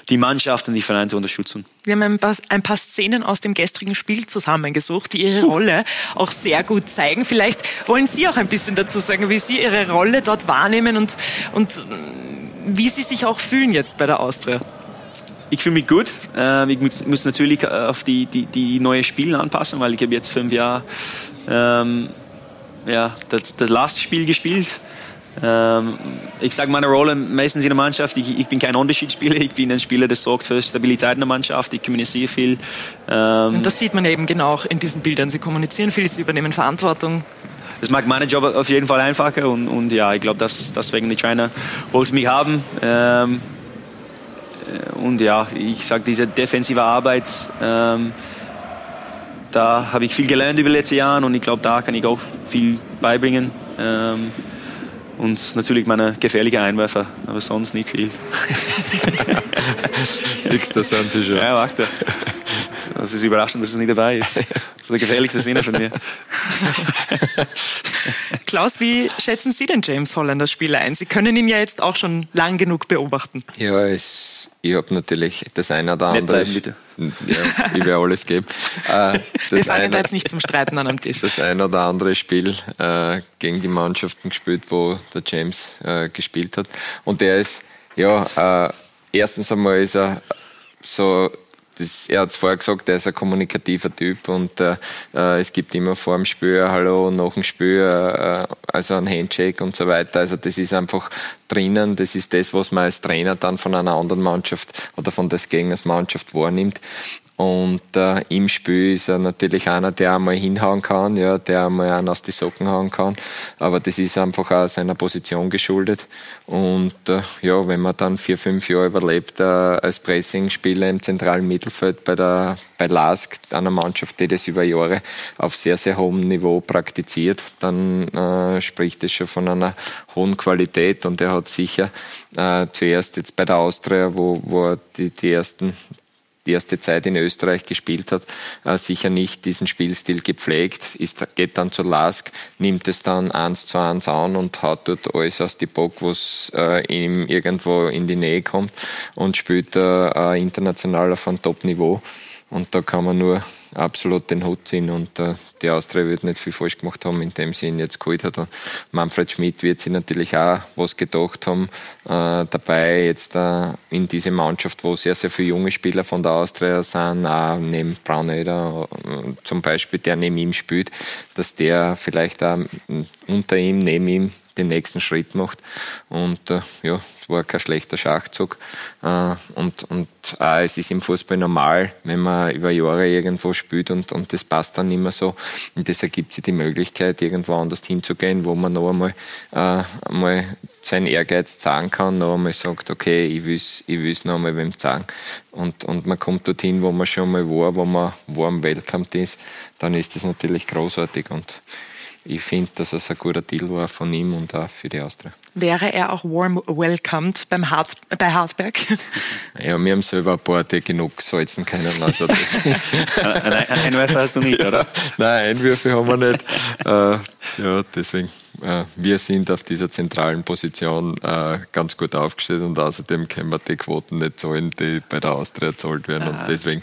die Mannschaft und die Vereine zu unterstützen. Wir haben ein paar, ein paar, Szenen aus dem gestrigen Spiel zusammengesucht, die Ihre Rolle auch sehr gut zeigen. Vielleicht wollen Sie auch ein bisschen dazu sagen, wie Sie Ihre Rolle dort wahrnehmen und, und wie Sie sich auch fühlen jetzt bei der Austria. Ich fühle mich gut. Ähm, ich muss natürlich auf die, die, die neue Spiele anpassen, weil ich habe jetzt fünf Jahre ähm, ja, das, das Lastspiel gespielt ähm, ich sage meine Rolle meistens in der Mannschaft, ich, ich, bin kein Unterschiedsspieler, ich bin ein Spieler, der sorgt für Stabilität in der Mannschaft, ich kommuniziere viel. Ähm, Und das sieht man eben genau in diesen Bildern. Sie kommunizieren viel, sie übernehmen Verantwortung. Das macht meinen Job auf jeden Fall einfacher und, und ja, ich glaube, dass deswegen die Trainer wollten mich haben. Ähm, und ja, ich sage, diese defensive Arbeit, ähm, da habe ich viel gelernt über die letzten Jahre und ich glaube, da kann ich auch viel beibringen. Ähm, und natürlich meine gefährliche Einwerfer, aber sonst nicht viel. Siehst du, sind sie schon. Ja, warte. Das ist überraschend, dass es nicht dabei ist. Das ist der gefährlichste Sinne von mir. Klaus, wie schätzen Sie denn James Holland das Spiel ein? Sie können ihn ja jetzt auch schon lang genug beobachten. Ja, es, ich habe natürlich das eine oder andere. Bleiben, bitte. Ja, ich werde alles geben. Äh, Wir sind jetzt nicht zum Streiten an einem Tisch. Das eine oder andere Spiel äh, gegen die Mannschaften gespielt, wo der James äh, gespielt hat. Und der ist, ja, äh, erstens einmal ist er so das, er hat es vorher gesagt, er ist ein kommunikativer Typ und äh, äh, es gibt immer vor dem Spiel Hallo, nach dem Spiel, äh, also ein Handshake und so weiter. Also das ist einfach drinnen, das ist das, was man als Trainer dann von einer anderen Mannschaft oder von des Gegners Mannschaft wahrnimmt. Und äh, im Spiel ist er natürlich einer, der einmal hinhauen kann, ja, der einmal einen aus die Socken hauen kann. Aber das ist einfach auch seiner Position geschuldet. Und äh, ja, wenn man dann vier, fünf Jahre überlebt äh, als Pressing-Spieler im zentralen Mittelfeld bei der bei LASK, einer Mannschaft, die das über Jahre auf sehr, sehr hohem Niveau praktiziert, dann äh, spricht es schon von einer hohen Qualität. Und er hat sicher äh, zuerst jetzt bei der Austria, wo, wo er die, die ersten die erste Zeit in Österreich gespielt hat, äh, sicher nicht diesen Spielstil gepflegt, ist, geht dann zur LASK, nimmt es dann eins zu eins an und haut dort alles aus die Bock, was äh, ihm irgendwo in die Nähe kommt und spielt äh, international auf einem Top-Niveau. Und da kann man nur absolut den Hut ziehen und äh, die Austria wird nicht viel falsch gemacht haben, indem sie ihn jetzt geholt hat. Und Manfred Schmidt wird sich natürlich auch was gedacht haben äh, dabei, jetzt äh, in diese Mannschaft, wo sehr, sehr viele junge Spieler von der Austria sind, auch neben Braunöder äh, zum Beispiel, der neben ihm spielt, dass der vielleicht auch unter ihm, neben ihm den nächsten Schritt macht. Und äh, ja, es war kein schlechter Schachzug. Äh, und und äh, es ist im Fußball normal, wenn man über Jahre irgendwo spielt und, und das passt dann immer so. Und das ergibt sich die Möglichkeit, irgendwo anders hinzugehen, wo man noch einmal, äh, einmal seinen Ehrgeiz zeigen kann, noch einmal sagt, okay, ich will es ich noch einmal wem zeigen. Und, und man kommt dorthin, wo man schon mal war, wo man warm Welcome ist, dann ist das natürlich großartig. Und ich finde, dass es ein guter Deal war von ihm und auch für die Austria. Wäre er auch warm welcomed beim Hart, bei Hartberg? Ja, wir haben selber ein paar, die genug salzen können. Also Einwürfe hast du nicht, oder? Nein, Einwürfe haben wir nicht. Äh, ja, deswegen, äh, wir sind auf dieser zentralen Position äh, ganz gut aufgestellt und außerdem können wir die Quoten nicht zahlen, die bei der Austria zahlt werden. Und ah. deswegen.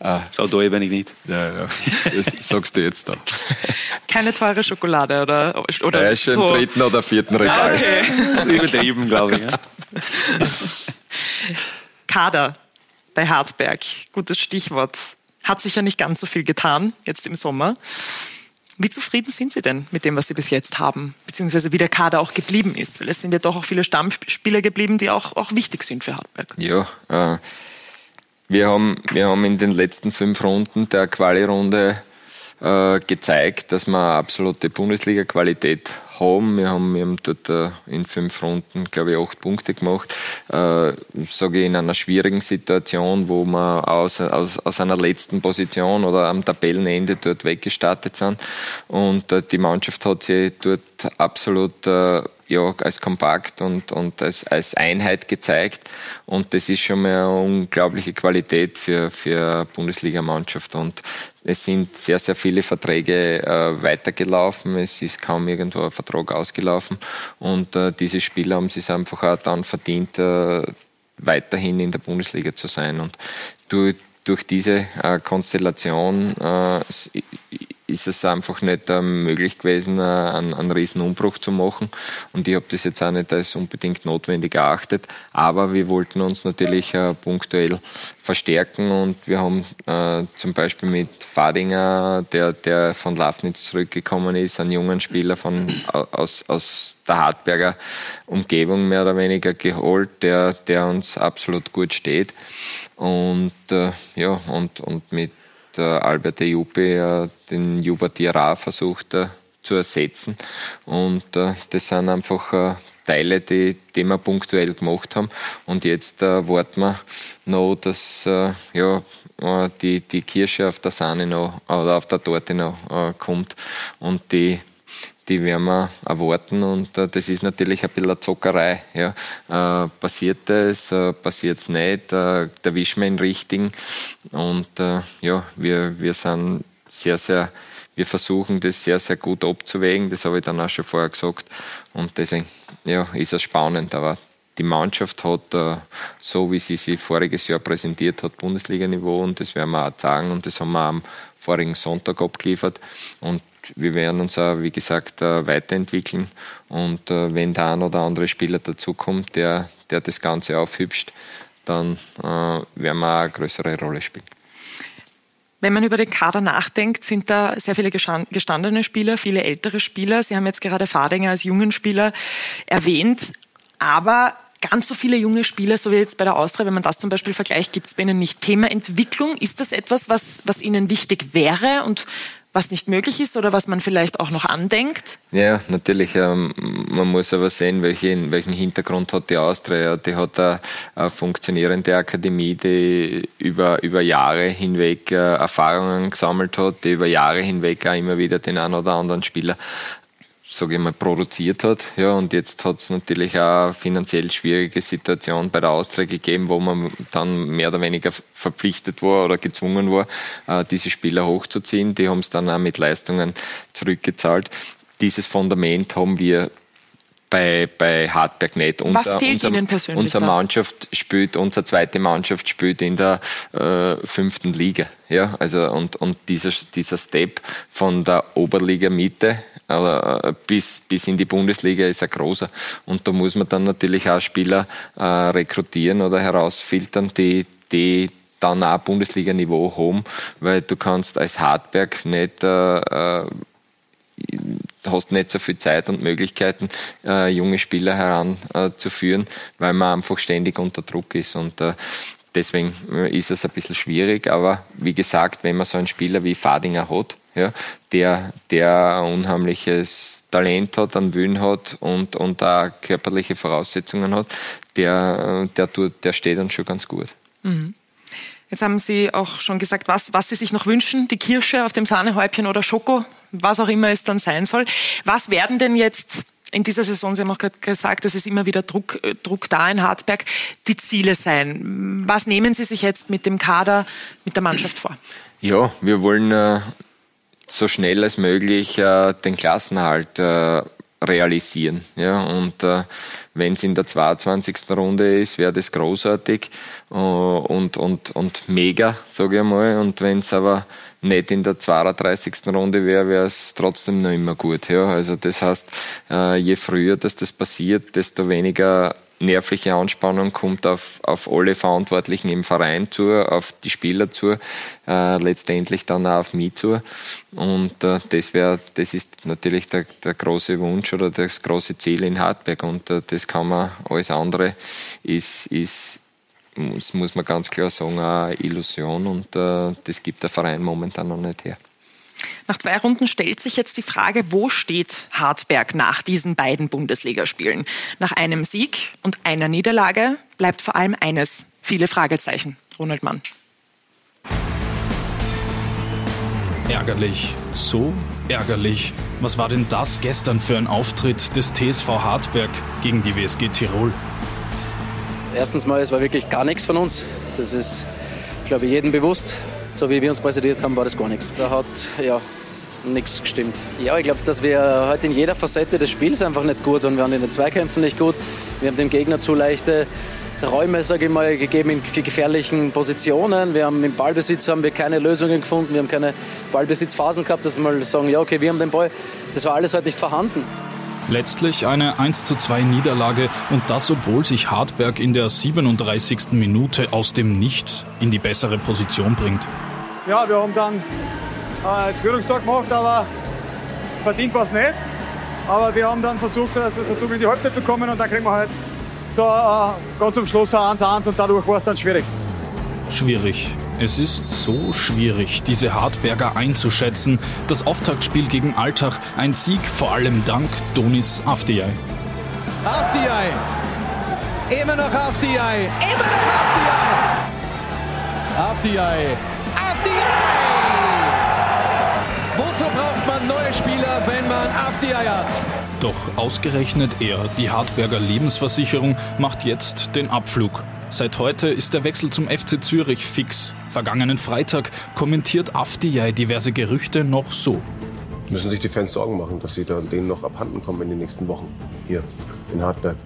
Äh, so teuer bin ich nicht. Ja, ja. Das sagst du jetzt dann. Keine teure Schokolade, oder? oder er ist schon so. im dritten oder vierten Regal. Okay. Übertrieben, glaube ich. Ja. Kader bei Hartberg, gutes Stichwort. Hat sich ja nicht ganz so viel getan, jetzt im Sommer. Wie zufrieden sind Sie denn mit dem, was Sie bis jetzt haben, beziehungsweise wie der Kader auch geblieben ist? Weil es sind ja doch auch viele Stammspieler geblieben, die auch, auch wichtig sind für Hartberg. Ja, äh, wir, haben, wir haben in den letzten fünf Runden der Quali-Runde äh, gezeigt, dass wir absolute Bundesliga-Qualität haben. Wir haben, wir haben dort äh, in fünf Runden, glaube ich, acht Punkte gemacht. Äh, sage ich, in einer schwierigen Situation, wo wir aus, aus, aus einer letzten Position oder am Tabellenende dort weggestartet sind. Und äh, die Mannschaft hat sich dort absolut äh, ja, als kompakt und, und als, als Einheit gezeigt. Und das ist schon mal eine unglaubliche Qualität für, für Bundesligamannschaft. Und es sind sehr, sehr viele Verträge äh, weitergelaufen. Es ist kaum irgendwo ein Vertrag ausgelaufen. Und äh, diese Spieler haben es einfach auch dann verdient, äh, weiterhin in der Bundesliga zu sein. Und durch, durch diese äh, Konstellation äh, ist es einfach nicht ähm, möglich gewesen, äh, einen, einen riesen Umbruch zu machen. Und ich habe das jetzt auch nicht als unbedingt notwendig erachtet. Aber wir wollten uns natürlich äh, punktuell verstärken und wir haben äh, zum Beispiel mit Fadinger, der, der von Lafnitz zurückgekommen ist, einen jungen Spieler von, aus, aus der Hartberger Umgebung mehr oder weniger geholt, der, der uns absolut gut steht. Und äh, ja, und, und mit der Albert Ejupe den Juba Diarra versucht äh, zu ersetzen. Und äh, das sind einfach äh, Teile, die, die wir punktuell gemacht haben. Und jetzt äh, warten wir noch, dass äh, ja, die, die Kirsche auf der Sahne noch oder auf der Torte noch äh, kommt und die die werden wir erwarten und äh, das ist natürlich ein bisschen eine Zockerei. Ja. Äh, passiert es, äh, passiert es nicht, äh, erwischen wir ihn richtig und äh, ja, wir, wir sind sehr, sehr, wir versuchen das sehr, sehr gut abzuwägen, das habe ich dann auch schon vorher gesagt und deswegen ja, ist es spannend, aber die Mannschaft hat, äh, so wie sie sich voriges Jahr präsentiert hat, Bundesliga-Niveau und das werden wir auch sagen und das haben wir am vorigen Sonntag abgeliefert und wir werden uns auch, wie gesagt, äh, weiterentwickeln. Und äh, wenn der ein oder andere Spieler dazukommt, der, der das Ganze aufhübscht, dann werden wir auch eine größere Rolle spielen. Wenn man über den Kader nachdenkt, sind da sehr viele gestandene Spieler, viele ältere Spieler. Sie haben jetzt gerade Fadinger als jungen Spieler erwähnt. Aber ganz so viele junge Spieler, so wie jetzt bei der Austria, wenn man das zum Beispiel vergleicht, gibt es bei Ihnen nicht. Thema Entwicklung, ist das etwas, was, was Ihnen wichtig wäre und was nicht möglich ist oder was man vielleicht auch noch andenkt? Ja, natürlich. Ähm, man muss aber sehen, welchen, welchen Hintergrund hat die Austria. Die hat eine, eine funktionierende Akademie, die über, über Jahre hinweg äh, Erfahrungen gesammelt hat, die über Jahre hinweg auch immer wieder den einen oder anderen Spieler sage ich mal, produziert hat. Ja, und jetzt hat es natürlich auch eine finanziell schwierige Situation bei der Austria gegeben, wo man dann mehr oder weniger verpflichtet war oder gezwungen war, äh, diese Spieler hochzuziehen. Die haben es dann auch mit Leistungen zurückgezahlt. Dieses Fundament haben wir bei, bei Hartberg nicht. Unser, Was fehlt unser, Ihnen persönlich? Unsere Mannschaft spielt, unsere zweite Mannschaft spielt in der äh, fünften Liga. Ja, also und, und dieser, dieser Step von der Oberliga Mitte äh, bis, bis in die Bundesliga ist ein großer. Und da muss man dann natürlich auch Spieler äh, rekrutieren oder herausfiltern, die, die dann auch Bundesliga-Niveau haben, weil du kannst als Hartberg nicht äh, äh hast nicht so viel Zeit und Möglichkeiten, äh, junge Spieler heranzuführen, äh, weil man einfach ständig unter Druck ist. Und äh, deswegen äh, ist es ein bisschen schwierig. Aber wie gesagt, wenn man so einen Spieler wie Fadinger hat, ja, der, der ein unheimliches Talent hat, einen Willen hat und, und auch körperliche Voraussetzungen hat, der, der, tut, der steht dann schon ganz gut. Mhm. Jetzt haben Sie auch schon gesagt, was, was Sie sich noch wünschen. Die Kirsche auf dem Sahnehäubchen oder Schoko, was auch immer es dann sein soll. Was werden denn jetzt in dieser Saison, Sie haben auch gerade gesagt, es ist immer wieder Druck, äh, Druck da in Hartberg, die Ziele sein? Was nehmen Sie sich jetzt mit dem Kader, mit der Mannschaft vor? Ja, wir wollen äh, so schnell als möglich äh, den Klassenhalt äh, realisieren. Ja, und äh, wenn es in der 22. Runde ist, wäre das großartig äh, und, und, und mega, sage ich mal. Und wenn es aber nicht in der 32. Runde wäre, wäre es trotzdem noch immer gut. Ja, also das heißt, äh, je früher dass das passiert, desto weniger nervliche Anspannung kommt auf, auf alle Verantwortlichen im Verein zu, auf die Spieler zu, äh, letztendlich dann auch auf mich zu. Und äh, das wäre, das ist natürlich der, der große Wunsch oder das große Ziel in Hartberg. Und äh, das kann man, alles andere ist, ist muss, muss man ganz klar sagen, eine Illusion und äh, das gibt der Verein momentan noch nicht her. Nach zwei Runden stellt sich jetzt die Frage, wo steht Hartberg nach diesen beiden Bundesligaspielen? Nach einem Sieg und einer Niederlage bleibt vor allem eines, viele Fragezeichen. Ronald Mann. Ärgerlich, so ärgerlich. Was war denn das gestern für ein Auftritt des TSV Hartberg gegen die WSG Tirol? Erstens mal, es war wirklich gar nichts von uns. Das ist, glaube ich, jedem bewusst so wie wir uns präsentiert haben, war das gar nichts. Da hat ja nichts gestimmt. Ja, ich glaube, dass wir heute in jeder Facette des Spiels einfach nicht gut waren. Wir waren in den Zweikämpfen nicht gut. Wir haben dem Gegner zu leichte Räume, sage ich mal, gegeben in gefährlichen Positionen. Wir haben im Ballbesitz haben wir keine Lösungen gefunden. Wir haben keine Ballbesitzphasen gehabt, dass wir mal sagen, ja okay, wir haben den Ball. Das war alles heute nicht vorhanden. Letztlich eine 1 zu 2 Niederlage und das, obwohl sich Hartberg in der 37. Minute aus dem Nichts in die bessere Position bringt. Ja, wir haben dann äh, jetzt Führungstor gemacht, aber verdient war es nicht. Aber wir haben dann versucht, also versucht, in die Halbzeit zu kommen und dann kriegen wir halt so, äh, ganz zum Schluss ein 1-1 und dadurch war es dann schwierig. Schwierig. Es ist so schwierig, diese Hartberger einzuschätzen. Das Auftaktspiel gegen Altach, ein Sieg vor allem dank Donis Afdiay. Afdiay! Immer noch Afdiay! Immer noch Afdiay! Afdiay! Afdiay! Wozu braucht man neue Spieler, wenn man Afdiay hat? Doch ausgerechnet er, die Hartberger Lebensversicherung, macht jetzt den Abflug. Seit heute ist der Wechsel zum FC Zürich fix. Vergangenen Freitag kommentiert Afdijay diverse Gerüchte noch so. Müssen sich die Fans Sorgen machen, dass sie da denen noch abhanden kommen in den nächsten Wochen hier in Hartberg?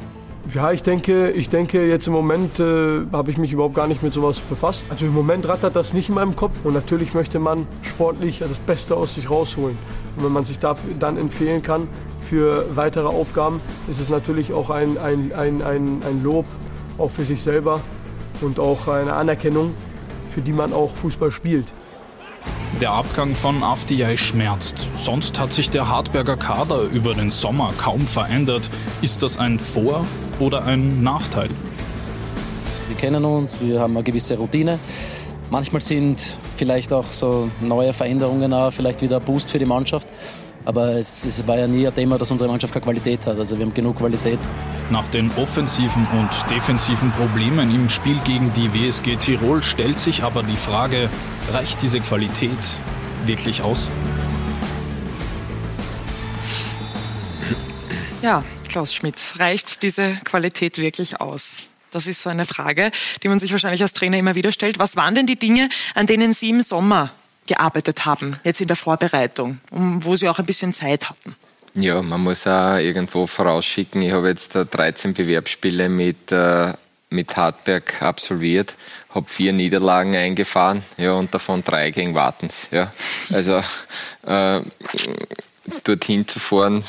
Ja, ich denke, ich denke jetzt im Moment äh, habe ich mich überhaupt gar nicht mit sowas befasst. Also im Moment rattert das nicht in meinem Kopf und natürlich möchte man sportlich das Beste aus sich rausholen. Und wenn man sich dafür dann empfehlen kann für weitere Aufgaben, ist es natürlich auch ein, ein, ein, ein, ein Lob auch für sich selber und auch eine Anerkennung, für die man auch Fußball spielt. Der Abgang von Afdijay schmerzt. Sonst hat sich der Hartberger Kader über den Sommer kaum verändert. Ist das ein Vor- oder ein Nachteil? Wir kennen uns, wir haben eine gewisse Routine. Manchmal sind vielleicht auch so neue Veränderungen auch vielleicht wieder ein Boost für die Mannschaft. Aber es, es, war ja nie ein Thema, dass unsere Mannschaft keine Qualität hat. Also wir haben genug Qualität. Nach den offensiven und defensiven Problemen im Spiel gegen die WSG Tirol stellt sich aber die Frage, reicht diese Qualität wirklich aus? Ja, Klaus Schmidt, reicht diese Qualität wirklich aus? Das ist so eine Frage, die man sich wahrscheinlich als Trainer immer wieder stellt. Was waren denn die Dinge, an denen Sie im Sommer gearbeitet haben, jetzt in der Vorbereitung, wo Sie auch ein bisschen Zeit hatten? Ja, man muss auch irgendwo vorausschicken. Ich habe jetzt 13 Bewerbsspiele mit, äh, mit Hartberg absolviert, habe vier Niederlagen eingefahren, ja, und davon drei gegen Wartens. Ja. Also äh, dorthin zu fahren,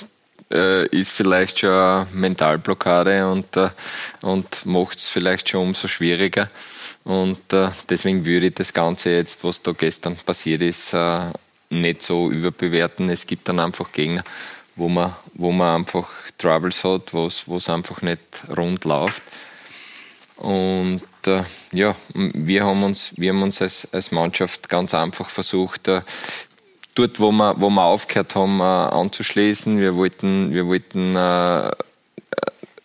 äh, ist vielleicht schon eine Mentalblockade und, äh, und macht es vielleicht schon umso schwieriger. Und äh, deswegen würde ich das Ganze jetzt, was da gestern passiert ist, äh, nicht so überbewerten. Es gibt dann einfach Gegner, wo man, wo man einfach Troubles hat, wo es einfach nicht rund läuft. Und äh, ja, wir haben uns, wir haben uns als, als Mannschaft ganz einfach versucht, äh, dort, wo wir, wo wir aufgehört haben, äh, anzuschließen. Wir wollten, wir wollten äh,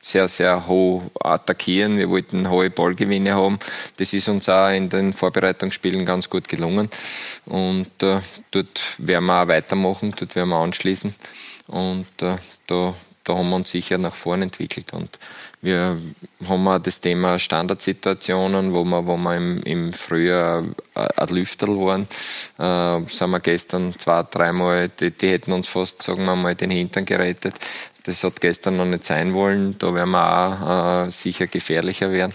sehr, sehr hoch attackieren. Wir wollten hohe Ballgewinne haben. Das ist uns auch in den Vorbereitungsspielen ganz gut gelungen. Und äh, dort werden wir auch weitermachen, dort werden wir anschließen. Und äh, da, da haben wir uns sicher nach vorne entwickelt. Und wir haben auch das Thema Standardsituationen, wo wir, wo wir im, im Frühjahr ein Lüfterl waren. Äh, sind wir gestern zwei, dreimal, die, die hätten uns fast, sagen wir mal, den Hintern gerettet. Das hat gestern noch nicht sein wollen. Da werden wir auch äh, sicher gefährlicher werden.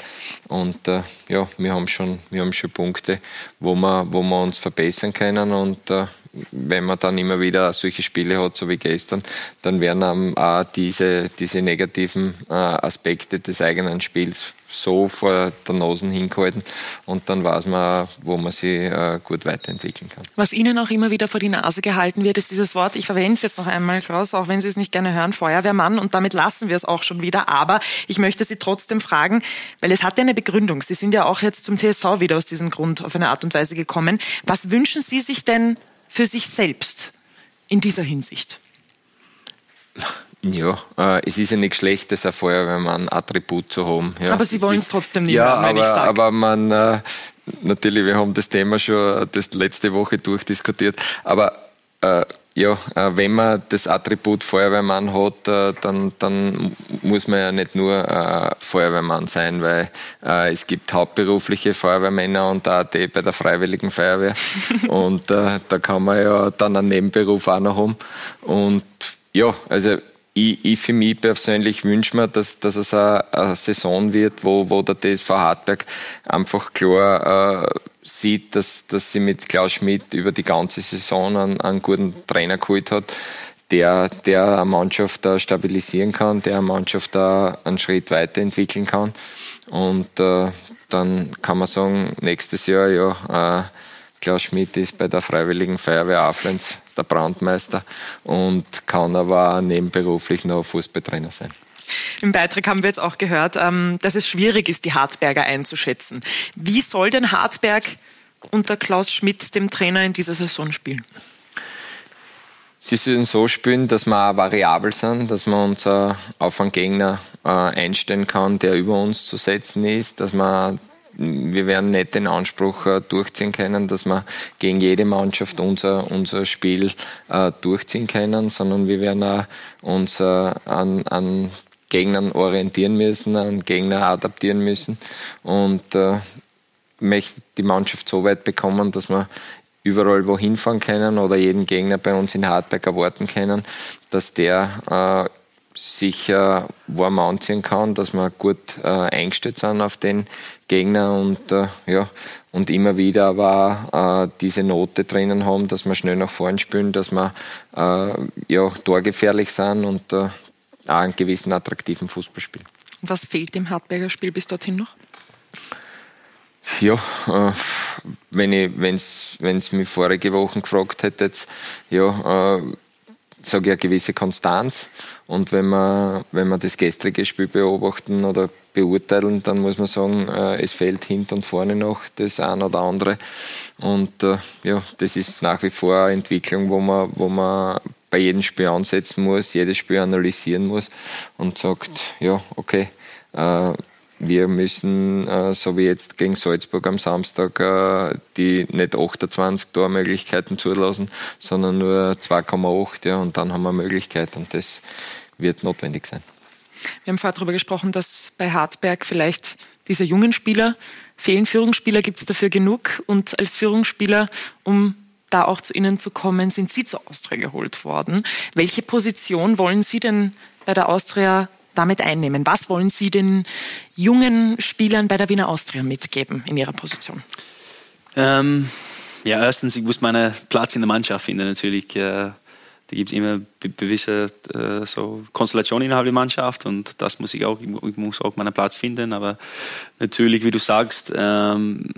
Und äh, ja, wir haben schon, wir haben schon Punkte, wo wir, wo wir uns verbessern können. Und äh, wenn man dann immer wieder solche Spiele hat, so wie gestern, dann werden auch diese, diese negativen äh, Aspekte des eigenen Spiels so vor der Nase hingehalten und dann weiß man, wo man sich äh, gut weiterentwickeln kann. Was Ihnen auch immer wieder vor die Nase gehalten wird, ist dieses Wort, ich verwende es jetzt noch einmal, Klaus, auch wenn Sie es nicht gerne hören, Feuerwehrmann und damit lassen wir es auch schon wieder, aber ich möchte Sie trotzdem fragen, weil es hat ja eine Begründung. Sie sind ja auch jetzt zum TSV wieder aus diesem Grund auf eine Art und Weise gekommen. Was wünschen Sie sich denn für sich selbst in dieser Hinsicht? Ja, äh, es ist ja nicht schlecht, das ein Feuerwehrmann-Attribut zu haben. Ja, aber Sie wollen es trotzdem nicht ja, wenn aber, aber man, äh, natürlich, wir haben das Thema schon das letzte Woche durchdiskutiert, aber äh, ja, äh, wenn man das Attribut Feuerwehrmann hat, äh, dann, dann muss man ja nicht nur äh, Feuerwehrmann sein, weil es gibt hauptberufliche Feuerwehrmänner und auch die bei der Freiwilligen Feuerwehr. und da kann man ja dann einen Nebenberuf auch noch haben. Und ja, also ich, ich für mich persönlich wünsche mir, dass, dass es eine, eine Saison wird, wo, wo der TSV Hartberg einfach klar äh, sieht, dass, dass sie mit Klaus Schmidt über die ganze Saison einen, einen guten Trainer geholt hat, der, der eine Mannschaft da stabilisieren kann, der eine Mannschaft da einen Schritt weiterentwickeln kann. Und äh, dann kann man sagen, nächstes Jahr, ja, äh, Klaus Schmidt ist bei der Freiwilligen Feuerwehr Aflenz der Brandmeister und kann aber nebenberuflich noch Fußballtrainer sein. Im Beitrag haben wir jetzt auch gehört, ähm, dass es schwierig ist, die Hartberger einzuschätzen. Wie soll denn Hartberg unter Klaus Schmidt, dem Trainer, in dieser Saison spielen? Sie sollen so spielen, dass wir variabel sind, dass man uns auf einen Gegner äh, einstellen kann, der über uns zu setzen ist, dass man wir werden nicht den Anspruch äh, durchziehen können, dass wir gegen jede Mannschaft unser, unser Spiel äh, durchziehen können, sondern wir werden auch uns an, an Gegnern orientieren müssen, an Gegner adaptieren müssen. Und äh, möchte die Mannschaft so weit bekommen, dass wir überall wohin fahren können oder jeden Gegner bei uns in Hartberg erwarten können, dass der äh, sich äh, warm anziehen kann, dass wir gut äh, eingestellt sind auf den Gegner und äh, ja und immer wieder aber äh, diese Note drinnen haben, dass wir schnell nach vorn spielen, dass wir äh, ja torgefährlich sind und äh, einen gewissen attraktiven Fußball spielen. Was fehlt dem Hartberger Spiel bis dorthin noch? Ja, äh, wenn ich, wenn's, wenn's mich vorige Woche gefragt hättet, ja, äh, sage ich eine gewisse Konstanz. Und wenn wir, wenn wir das gestrige Spiel beobachten oder beurteilen, dann muss man sagen, äh, es fehlt hinten und vorne noch das eine oder andere. Und äh, ja, das ist nach wie vor eine Entwicklung, wo man, wo man bei jedem Spiel ansetzen muss, jedes Spiel analysieren muss und sagt, ja, okay, äh, wir müssen, äh, so wie jetzt gegen Salzburg am Samstag, äh, die nicht 28 Tormöglichkeiten zulassen, sondern nur 2,8. Ja, und dann haben wir Möglichkeit und das wird notwendig sein. Wir haben vorher darüber gesprochen, dass bei Hartberg vielleicht diese jungen Spieler fehlen. Führungsspieler gibt es dafür genug und als Führungsspieler, um da auch zu Ihnen zu kommen, sind Sie zur Austria geholt worden. Welche Position wollen Sie denn bei der Austria damit einnehmen? Was wollen Sie den jungen Spielern bei der Wiener Austria mitgeben in Ihrer Position? Ähm, ja, erstens, ich muss meinen Platz in der Mannschaft finden natürlich. Äh, da gibt es immer gewisse äh, so Konstellationen innerhalb der Mannschaft und das muss ich auch, ich muss auch meinen Platz finden. Aber natürlich, wie du sagst, ähm,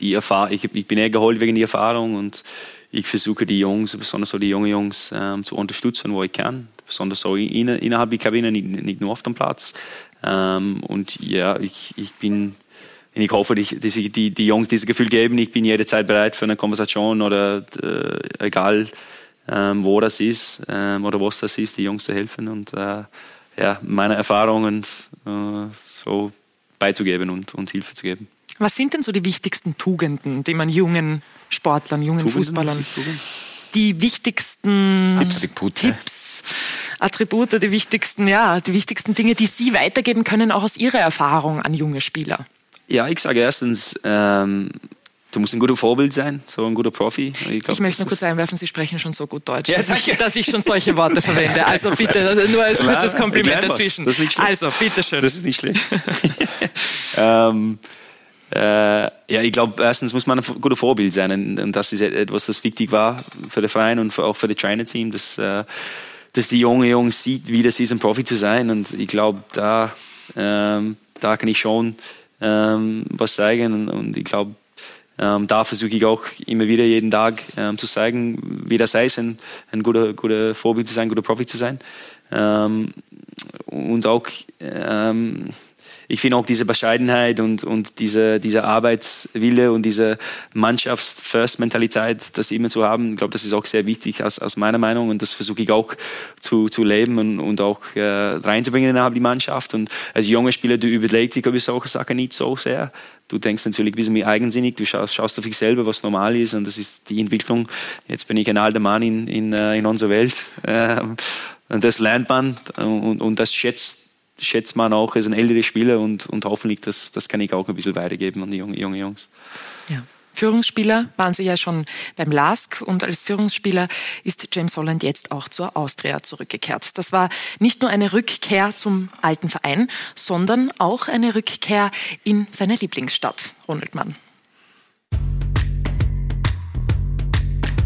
die Erfahrung, ich, ich, bin eher geholt wegen der Erfahrung und ich versuche die Jungs, besonders so die jungen Jungs, ähm, zu unterstützen, wo ich kann. Besonders so in, innerhalb der Kabine, nicht, nicht nur auf dem Platz. Ähm, und ja, ich, ich bin ich hoffe, dass die, die, die Jungs dieses Gefühl geben, ich bin jederzeit bereit für eine Konversation oder äh, egal ähm, wo das ist ähm, oder was das ist, die Jungs zu helfen und äh, ja, meine Erfahrungen äh, so beizugeben und, und Hilfe zu geben. Was sind denn so die wichtigsten Tugenden, die man jungen Sportlern, jungen Tugenden, Fußballern, die wichtigsten Attribute. Tipps, Attribute, die wichtigsten, ja, die wichtigsten Dinge, die Sie weitergeben können, auch aus Ihrer Erfahrung an junge Spieler? Ja, ich sage erstens, ähm, Du musst ein guter Vorbild sein, so ein guter Profi. Ich, glaub, ich möchte nur kurz einwerfen, Sie sprechen schon so gut Deutsch, ja, dass, ich, dass, ich, schon solche Worte verwende. Also bitte, nur als kurzes Kompliment dazwischen. Das ist nicht schlecht. Also, bitteschön. Das ist nicht schlecht. ähm, äh, ja, ich glaube, erstens muss man ein guter Vorbild sein und das ist etwas, das wichtig war für den Verein und auch für das China-Team, dass, äh, dass die junge Jungs sieht, wie das ist, ein Profi zu sein und ich glaube, da, ähm, da kann ich schon ähm, was zeigen und, und ich glaube, ähm, da versuche ich auch immer wieder jeden Tag ähm, zu zeigen, wie das heißt, ein, ein guter, guter Vorbild zu sein, ein guter Profi zu sein. Ähm, und auch, ähm, ich finde auch diese Bescheidenheit und, und diese, diese Arbeitswille und diese Mannschafts-First-Mentalität, das immer zu haben, ich glaube, das ist auch sehr wichtig aus, aus meiner Meinung und das versuche ich auch zu, zu leben und, und auch äh, reinzubringen innerhalb die Mannschaft. Und als junger Spieler, du überlegst dich über solche Sachen nicht so sehr. Du denkst natürlich ein bisschen eigensinnig, du schaust, schaust auf dich selber, was normal ist und das ist die Entwicklung. Jetzt bin ich ein alter Mann in, in, äh, in unserer Welt. Ähm, und das lernt man und, und das schätzt schätzt man auch als ein älterer Spieler und, und hoffentlich, das, das kann ich auch ein bisschen weitergeben an die jungen, jungen Jungs. Ja. Führungsspieler waren Sie ja schon beim LASK und als Führungsspieler ist James Holland jetzt auch zur Austria zurückgekehrt. Das war nicht nur eine Rückkehr zum alten Verein, sondern auch eine Rückkehr in seine Lieblingsstadt, Ronald Mann.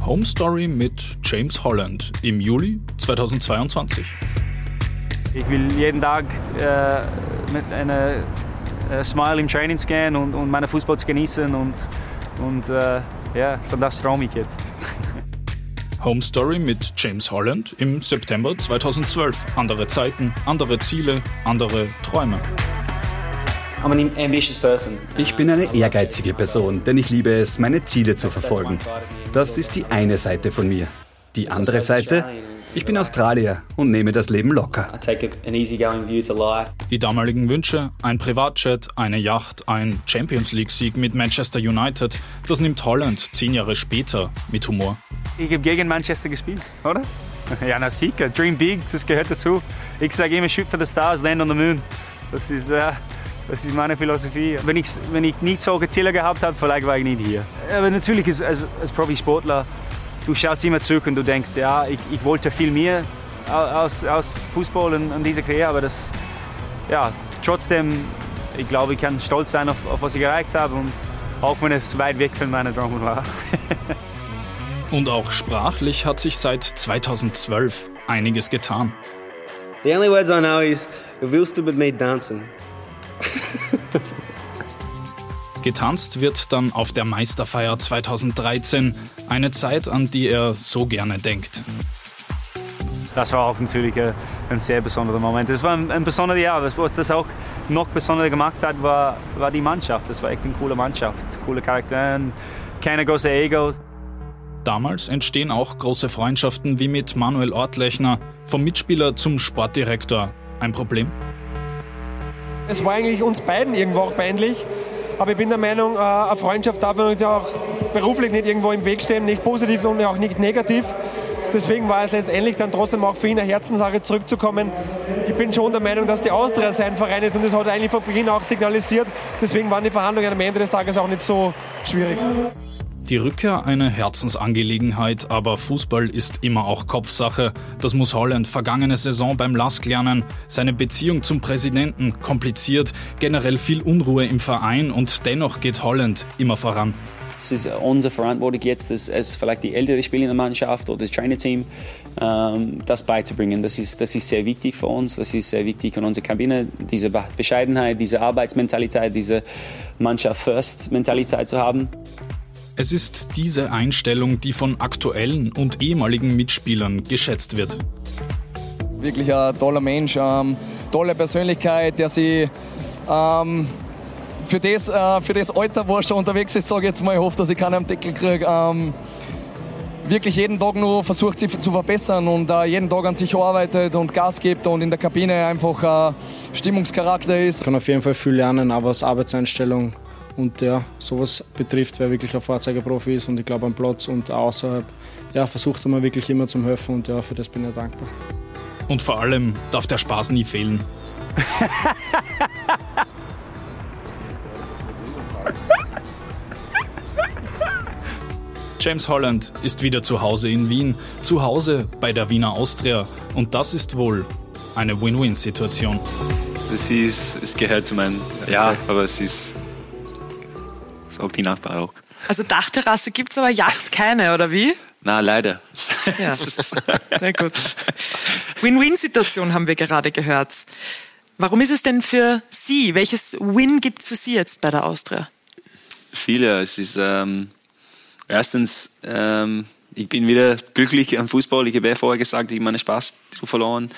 Home Story mit James Holland im Juli 2022. Ich will jeden Tag äh, mit einer äh, Smile im Training gehen und, und meine Fußball zu genießen und, und äh, ja, von das träume ich jetzt. Home Story mit James Holland im September 2012. Andere Zeiten, andere Ziele, andere Träume. Ich bin eine ehrgeizige Person, denn ich liebe es, meine Ziele zu verfolgen. Das ist die eine Seite von mir. Die andere Seite, ich bin Australier und nehme das Leben locker. Die damaligen Wünsche, ein Privatjet, eine Yacht, ein Champions League-Sieg mit Manchester United, das nimmt Holland zehn Jahre später mit Humor. Ich habe gegen Manchester gespielt, oder? Ja, na sicher. Dream big, das gehört dazu. Ich sage immer, shoot for the stars, land on the moon. Das ist, äh, das ist meine Philosophie. Wenn ich, wenn ich nicht solche Ziele gehabt habe, vielleicht war ich nicht hier. Aber natürlich ist, als, als Profisportler du schaust immer zurück und du denkst, ja, ich, ich wollte viel mehr aus, aus Fußball und, und dieser Karriere, aber das, ja, trotzdem, ich glaube, ich kann stolz sein auf, auf was ich erreicht habe und auch wenn es weit weg von meinen Träumen war. und auch sprachlich hat sich seit 2012 einiges getan. The only words I know is, willst du mit mir tanzen? Getanzt wird dann auf der Meisterfeier 2013, eine Zeit, an die er so gerne denkt. Das war auch natürlich ein sehr besonderer Moment. Es war ein, ein besonderes Jahr. Was das auch noch besonderer gemacht hat, war, war die Mannschaft. Das war echt eine coole Mannschaft. Coole Charaktere, keine großen Egos. Damals entstehen auch große Freundschaften wie mit Manuel Ortlechner, vom Mitspieler zum Sportdirektor. Ein Problem? Es war eigentlich uns beiden irgendwo auch peinlich, aber ich bin der Meinung, äh, eine Freundschaft darf auch beruflich nicht irgendwo im Weg stehen, nicht positiv und auch nicht negativ. Deswegen war es letztendlich dann trotzdem auch für ihn eine Herzenssache zurückzukommen. Ich bin schon der Meinung, dass die Austria sein Verein ist und das hat er eigentlich von Beginn auch signalisiert. Deswegen waren die Verhandlungen am Ende des Tages auch nicht so schwierig. Die Rückkehr eine Herzensangelegenheit, aber Fußball ist immer auch Kopfsache. Das muss Holland vergangene Saison beim LASK lernen. Seine Beziehung zum Präsidenten kompliziert, generell viel Unruhe im Verein und dennoch geht Holland immer voran. Es ist unsere Verantwortung jetzt, als, als vielleicht die ältere Spieler in der Mannschaft oder das Trainerteam, ähm, das beizubringen. Das ist, das ist sehr wichtig für uns, das ist sehr wichtig in unserer Kabine, diese Bescheidenheit, diese Arbeitsmentalität, diese Mannschaft-First-Mentalität zu haben. Es ist diese Einstellung, die von aktuellen und ehemaligen Mitspielern geschätzt wird. Wirklich ein toller Mensch, ähm, tolle Persönlichkeit, der sie ähm, für das, äh, für das Alter, wo er schon unterwegs ist, sage ich jetzt mal, ich hoffe, dass ich keinen am Deckel kriege. Ähm, wirklich jeden Tag nur versucht, sich zu verbessern und äh, jeden Tag an sich arbeitet und Gas gibt und in der Kabine einfach äh, Stimmungscharakter ist. Ich kann auf jeden Fall viel lernen, auch was Arbeitseinstellung und ja, sowas betrifft, wer wirklich ein Fahrzeugprofi ist und ich glaube am Platz und außerhalb, ja, versucht er mir wirklich immer zum helfen und ja, für das bin ich dankbar. Und vor allem darf der Spaß nie fehlen. James Holland ist wieder zu Hause in Wien, zu Hause bei der Wiener Austria und das ist wohl eine Win-Win-Situation. Das ist, es gehört zu meinem, ja, aber es ist, sagt die Nachbar auch. Also Dachterrasse gibt es aber Yacht keine, oder wie? Na, leider. Ja, na gut. Win-Win-Situation haben wir gerade gehört. Warum ist es denn für Sie? Welches Win gibt es für Sie jetzt bei der Austria? Viele. Es ist ähm, erstens, ähm, ich bin wieder glücklich am Fußball. Ich habe ja vorher gesagt, ich habe meinen Spaß so verloren.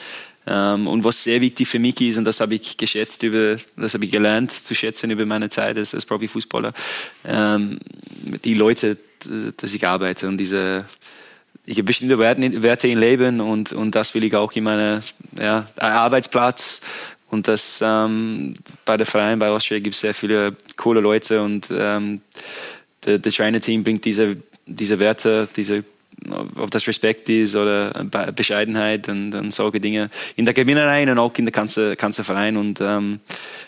Ähm, und was sehr wichtig für mich ist, und das habe ich geschätzt über, das habe ich gelernt zu schätzen über meine Zeit als, als Profifußballer, ähm, die Leute, dass ich arbeite und diese, ich habe bestimmte Werte im Leben und, und das will ich auch in meinem ja, Arbeitsplatz. Und das ähm, bei der Verein bei Austria gibt es sehr viele coole Leute und ähm, das Trainer-Team bringt diese, diese Werte, diese ob das Respekt ist oder Bescheidenheit und, und solche Dinge in der Kabine und auch in der ganzen, ganzen Verein. Und ähm,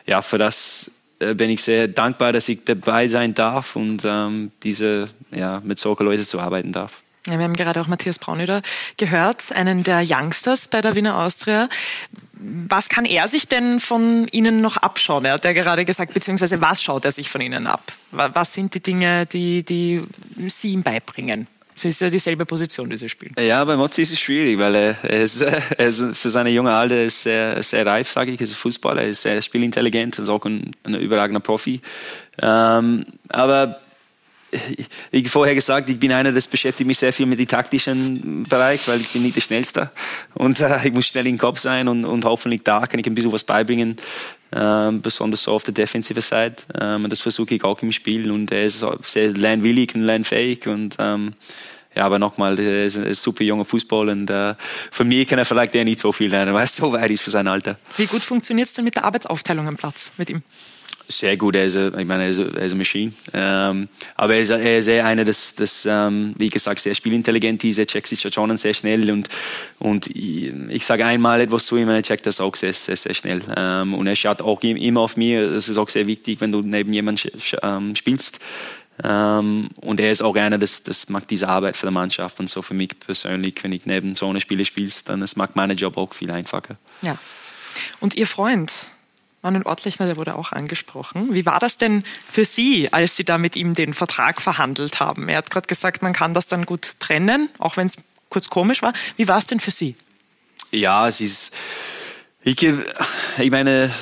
ja, für das äh, bin ich sehr dankbar, dass ich dabei sein darf und ähm, diese, ja, mit solchen Leuten zu arbeiten darf. Ja, wir haben gerade auch Matthias Braunöder gehört, einen der Youngsters bei der Wiener Austria. Was kann er sich denn von Ihnen noch abschauen? Er hat ja gerade gesagt, beziehungsweise was schaut er sich von Ihnen ab? Was sind die Dinge, die, die Sie ihm beibringen? Es ist ja dieselbe Position, dieses Spiel. Ja, bei Mozzi ist es schwierig, weil er, ist, er ist für seine junge Alter ist sehr, sehr reif, sage ich. Er ist Fußballer, er ist sehr spielintelligent, ist auch ein, ein überragender Profi. Ähm, aber wie vorher gesagt, ich bin einer, das beschäftigt mich sehr viel mit dem taktischen Bereich, weil ich bin nicht der Schnellste und äh, ich muss schnell im Kopf sein und, und hoffentlich da kann ich ein bisschen was beibringen, ähm, besonders so auf der defensive Seite. Ähm, das versuche ich auch im Spiel und er ist sehr lernwillig und lernfähig und ähm, ja, aber nochmal, er ist ein super junger Fußballer und äh, von mir kann er vielleicht ja nicht so viel lernen, weil er so weit ist für sein Alter. Wie gut funktioniert es denn mit der Arbeitsaufteilung am Platz mit ihm? Sehr gut. Er ist, ich meine, er ist, er ist eine Maschine. Ähm, aber er ist, er ist einer, das, das ähm, wie gesagt, sehr spielintelligent ist. Er checkt schon sehr schnell und, und ich, ich sage einmal etwas zu ihm, er checkt das auch sehr, sehr, sehr schnell. Ähm, und er schaut auch immer auf mir. Das ist auch sehr wichtig, wenn du neben jemandem ähm, spielst. Ähm, und er ist auch einer, das, das macht diese Arbeit für die Mannschaft. Und so für mich persönlich, wenn ich neben so einer Spieler spielst, dann das macht meinen Job auch viel einfacher. Ja. Und Ihr Freund, Manuel Ortlechner, der wurde auch angesprochen. Wie war das denn für Sie, als Sie da mit ihm den Vertrag verhandelt haben? Er hat gerade gesagt, man kann das dann gut trennen, auch wenn es kurz komisch war. Wie war es denn für Sie? Ja, es ist. Ich, ich meine,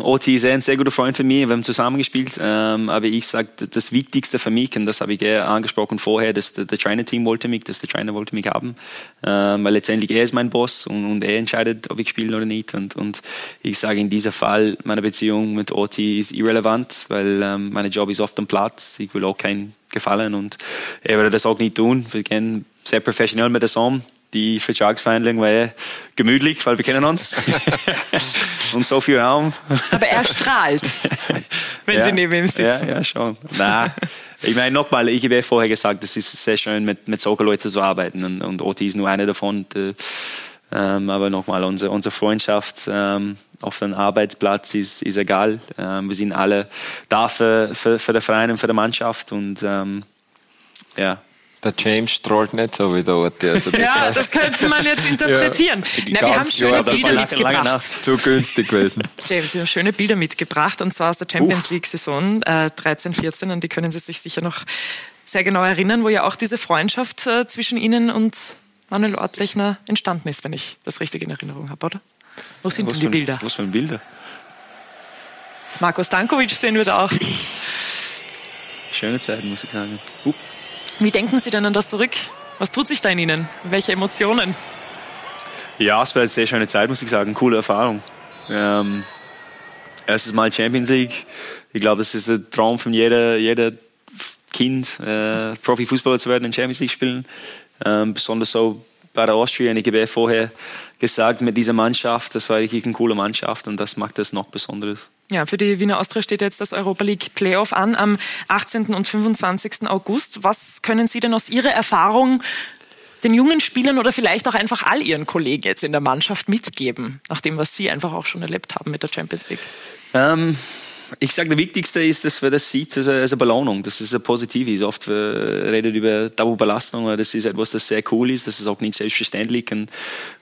OT ist ein sehr guter Freund von mir, wir haben zusammengespielt, ähm, aber ich sage, das Wichtigste für mich, und das habe ich eher angesprochen vorher, dass der, der China-Team wollte mich, dass der China wollte mich haben, ähm, weil letztendlich er ist mein Boss und, und er entscheidet, ob ich spiele oder nicht. Und, und ich sage in diesem Fall, meine Beziehung mit OT ist irrelevant, weil ähm, mein Job ist oft am Platz, ich will auch keinen gefallen und er würde das auch nicht tun, wir gehen sehr professionell mit der Saison, die Vertragsverhandlung war gemütlich, weil wir kennen uns. und so viel Raum. Aber er strahlt, wenn ja, Sie neben ihm sitzen. Ja, ja schon. Na, ich meine nochmal, ich habe ja vorher gesagt, es ist sehr schön, mit, mit solchen Leuten zu arbeiten. Und, und Oti ist nur einer davon. Die, ähm, aber nochmal, unsere, unsere Freundschaft ähm, auf dem Arbeitsplatz ist, ist egal. Ähm, wir sind alle da für, für, für den Verein und für die Mannschaft. Und ähm, ja. Der James strahlt nicht so wie der Orte. Also das ja, das könnte man jetzt interpretieren. Ja, Na, wir haben schöne Bilder mitgebracht. Zu günstig gewesen. James, wir haben schöne Bilder mitgebracht und zwar aus der Champions League-Saison äh, 13-14 und die können Sie sich sicher noch sehr genau erinnern, wo ja auch diese Freundschaft äh, zwischen Ihnen und Manuel Ortlechner entstanden ist, wenn ich das richtig in Erinnerung habe, oder? Wo sind was denn die Bilder? Was für Bilder? Marco Stankovic sehen wir da auch. Schöne Zeit, muss ich sagen. Uh. Wie denken Sie denn an das zurück? Was tut sich da in Ihnen? Welche Emotionen? Ja, es war eine sehr schöne Zeit, muss ich sagen. Coole Erfahrung. Ähm, erstes Mal Champions League. Ich glaube, das ist ein Traum von jeder, jeder Kind, äh, Profifußballer zu werden, in Champions League spielen. Ähm, besonders so bei der Austria. Ich habe vorher gesagt, mit dieser Mannschaft, das war wirklich eine coole Mannschaft und das macht das noch Besonderes. Ja, für die Wiener Austria steht jetzt das Europa League Playoff an am 18. und 25. August. Was können Sie denn aus Ihrer Erfahrung den jungen Spielern oder vielleicht auch einfach all Ihren Kollegen jetzt in der Mannschaft mitgeben, nach dem, was Sie einfach auch schon erlebt haben mit der Champions League? Ähm, ich sage, der Wichtigste ist, dass man das sieht als eine, Belohnung. Das ist ein Positiv. Oft äh, redet über Tabubelastung, das ist etwas, das sehr cool ist. Das ist auch nicht selbstverständlich. Und,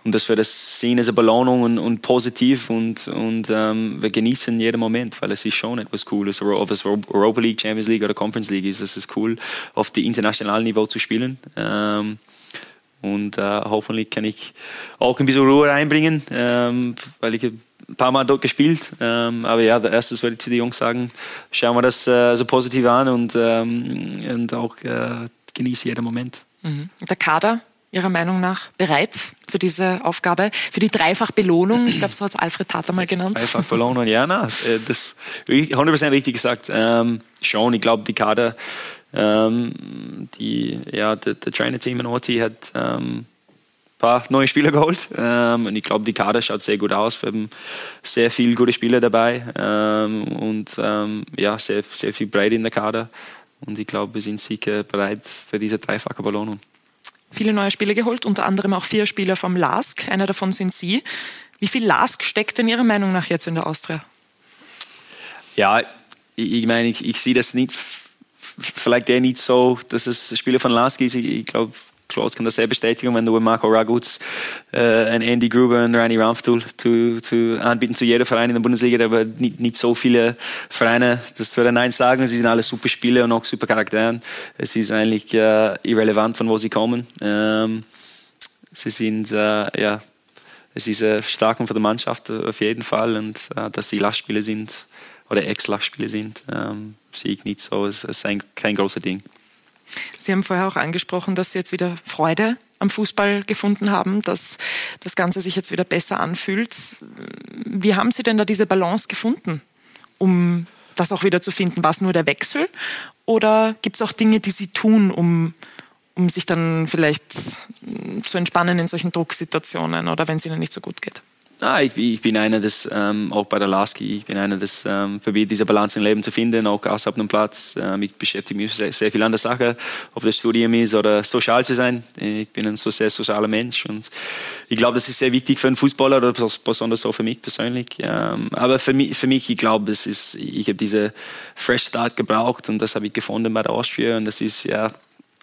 und dass wir das sehen als eine Belohnung und, und positiv und, und ähm, wir genießen jeden Moment, weil es ist schon etwas Cooles. Ob es Europa League, Champions League oder Conference League ist, das ist cool, auf dem internationalen Niveau zu spielen. Ähm, und äh, hoffentlich kann ich auch ein bisschen Ruhe reinbringen, ähm, weil ich ein paar Mal dort gespielt. Ähm, aber ja, erstes werde ich zu den Jungs sagen, schauen wir das äh, so positiv an und, ähm, und auch äh, genieße jeden Moment. Mhm. Der Kader, Ihrer Meinung nach, bereit für diese Aufgabe, für die Dreifachbelohnung? Ich glaube, so hat es Alfred Tata mal genannt. Dreifachbelohnung, ja, na, äh, das 100% richtig gesagt. Ähm, schon, ich glaube, die Kader, ähm, die, ja, der, der Trainer-Team in Orti hat ähm, paar neue Spieler geholt. Ähm, und ich glaube, die Kader schaut sehr gut aus. Wir haben sehr viele gute Spieler dabei ähm, und ähm, ja, sehr, sehr viel Breite in der Kader. Und ich glaube, wir sind sicher bereit für diese dreifache Belohnung. Viele neue Spieler geholt, unter anderem auch vier Spieler vom LASK. Einer davon sind Sie. Wie viel LASK steckt in Ihrer Meinung nach jetzt in der Austria? Ja, ich, ich meine, ich, ich sehe das nicht vielleicht eher nicht so, dass es Spieler von Lask ist. Ich, ich glaube, Klaus kann das sehr bestätigen, wenn du Marco Raguz, äh, ein Andy Gruber und Randy Ramftul zu, zu anbieten zu jeder Verein in der Bundesliga, aber nicht, nicht so viele Vereine, das würde Nein sagen, sie sind alle super Spieler und auch super Charakteren. Es ist eigentlich äh, irrelevant, von wo sie kommen. Ähm, sie sind, äh, ja, es ist eine Stärkung für die Mannschaft auf jeden Fall und äh, dass die Lastspiele sind oder Ex-Lastspiele sind, ähm, sehe ich nicht so, es ist ein, kein großes Ding. Sie haben vorher auch angesprochen, dass Sie jetzt wieder Freude am Fußball gefunden haben, dass das Ganze sich jetzt wieder besser anfühlt. Wie haben Sie denn da diese Balance gefunden, um das auch wieder zu finden? War es nur der Wechsel oder gibt es auch Dinge, die Sie tun, um, um sich dann vielleicht zu entspannen in solchen Drucksituationen oder wenn es Ihnen nicht so gut geht? Ah, ich, ich, bin einer, das ähm, auch bei der Lasky, ich bin einer, das ähm, probiert, diese Balance im Leben zu finden, auch außerhalb dem Platz. Ähm, ich beschäftige mich sehr, sehr viel an der Sache, ob das Studium ist oder sozial zu sein. Ich bin ein so sehr sozialer Mensch und ich glaube, das ist sehr wichtig für einen Fußballer oder besonders so für mich persönlich. Ähm, aber für mich, für mich, ich glaube, ich habe diese Fresh Start gebraucht und das habe ich gefunden bei der Austria und das ist ja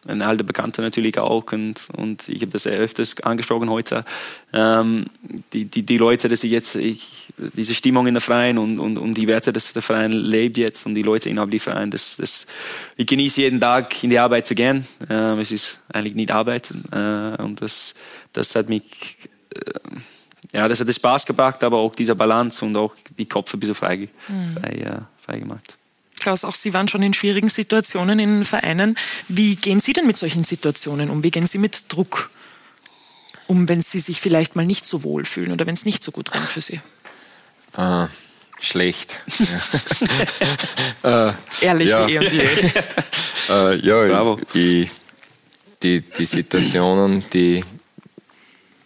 ein alter Bekannter natürlich auch und, und ich habe das sehr öfters angesprochen heute. Ähm, die, die, die Leute, dass ich jetzt, ich, diese Stimmung in der Verein und, und, und die Werte, dass der Verein lebt jetzt und die Leute innerhalb des Vereins, das, das, ich genieße jeden Tag in die Arbeit zu gehen. Ähm, es ist eigentlich nicht Arbeit äh, und das, das hat mich, äh, ja, das hat Spaß gebracht, aber auch dieser Balance und auch die Kopf ein bisschen frei, mhm. frei, äh, frei gemacht. Klaus, auch Sie waren schon in schwierigen Situationen in Vereinen. Wie gehen Sie denn mit solchen Situationen um? Wie gehen Sie mit Druck um, wenn Sie sich vielleicht mal nicht so wohl fühlen oder wenn es nicht so gut rennt für Sie? Ah, schlecht. äh, Ehrlich ja. wie EMD. äh, ja, Bravo. Ich, die, die Situationen, die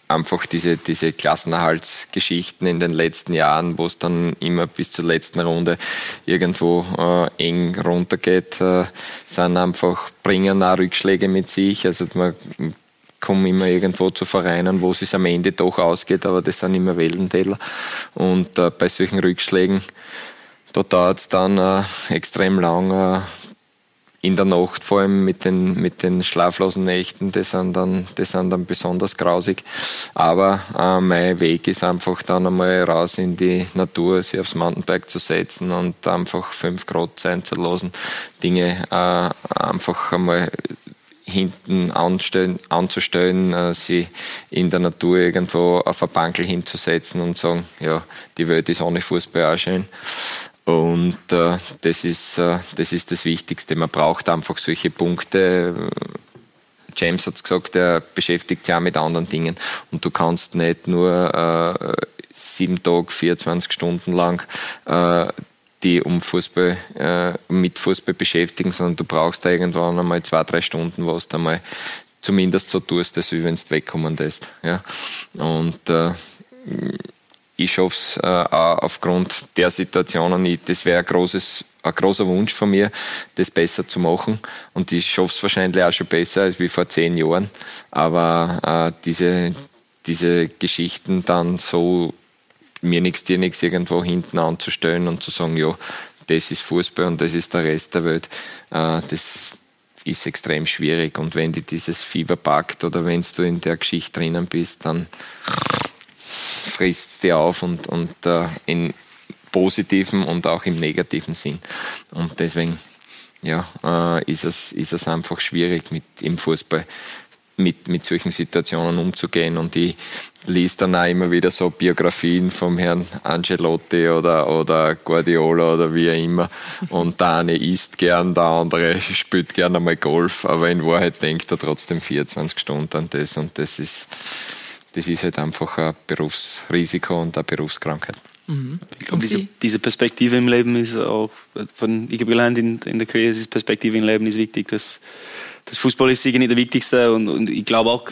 einfach diese, diese Klassenerhaltsgeschichten in den letzten Jahren, wo es dann immer bis zur letzten Runde irgendwo äh, eng runtergeht, äh, sind einfach, bringen auch Rückschläge mit sich. Also man kommt immer irgendwo zu Vereinen, wo es sich am Ende doch ausgeht, aber das sind immer Wellentäler. Und äh, bei solchen Rückschlägen, da dauert es dann äh, extrem lang, äh, in der Nacht, vor allem mit den, mit den schlaflosen Nächten, die sind dann, die sind dann besonders grausig. Aber äh, mein Weg ist einfach dann einmal raus in die Natur, sich aufs Mountainbike zu setzen und einfach fünf Grad sein zu lassen, Dinge äh, einfach einmal hinten anstellen, anzustellen, äh, sie in der Natur irgendwo auf ein Bankel hinzusetzen und sagen, ja, die Welt ist ohne Fußball auch schön. Und äh, das, ist, äh, das ist das Wichtigste. Man braucht einfach solche Punkte. James hat es gesagt, er beschäftigt sich auch mit anderen Dingen. Und du kannst nicht nur äh, sieben Tage, 24 Stunden lang äh, die um Fußball, äh, mit Fußball beschäftigen, sondern du brauchst da irgendwann einmal zwei, drei Stunden, was du einmal zumindest so tust, als wenn du wegkommen lässt. Ja? Und äh, ich schaffe es äh, auch aufgrund der Situationen nicht. Das wäre ein, ein großer Wunsch von mir, das besser zu machen. Und ich schaffe es wahrscheinlich auch schon besser als wie vor zehn Jahren. Aber äh, diese, diese Geschichten dann so mir nichts, dir nichts irgendwo hinten anzustellen und zu sagen, ja, das ist Fußball und das ist der Rest der Welt, äh, das ist extrem schwierig. Und wenn dir dieses Fieber packt oder wenn du in der Geschichte drinnen bist, dann frisst sie auf und, und äh, in positiven und auch im negativen Sinn. Und deswegen ja, äh, ist, es, ist es einfach schwierig mit im Fußball mit, mit solchen Situationen umzugehen. Und ich liest dann auch immer wieder so Biografien vom Herrn Angelotti oder, oder Guardiola oder wie auch immer. Und der eine isst gern, der andere spielt gerne mal Golf, aber in Wahrheit denkt er trotzdem 24 Stunden an das. Und das ist, das ist halt einfach ein Berufsrisiko und eine Berufskrankheit. Mhm. Ich glaube, diese, diese, Perspektive im Leben ist auch, von, ich habe gelernt in, in der Karriere, diese Perspektive im Leben ist wichtig. Das, das Fußball ist sicher nicht der wichtigste und, und ich glaube auch,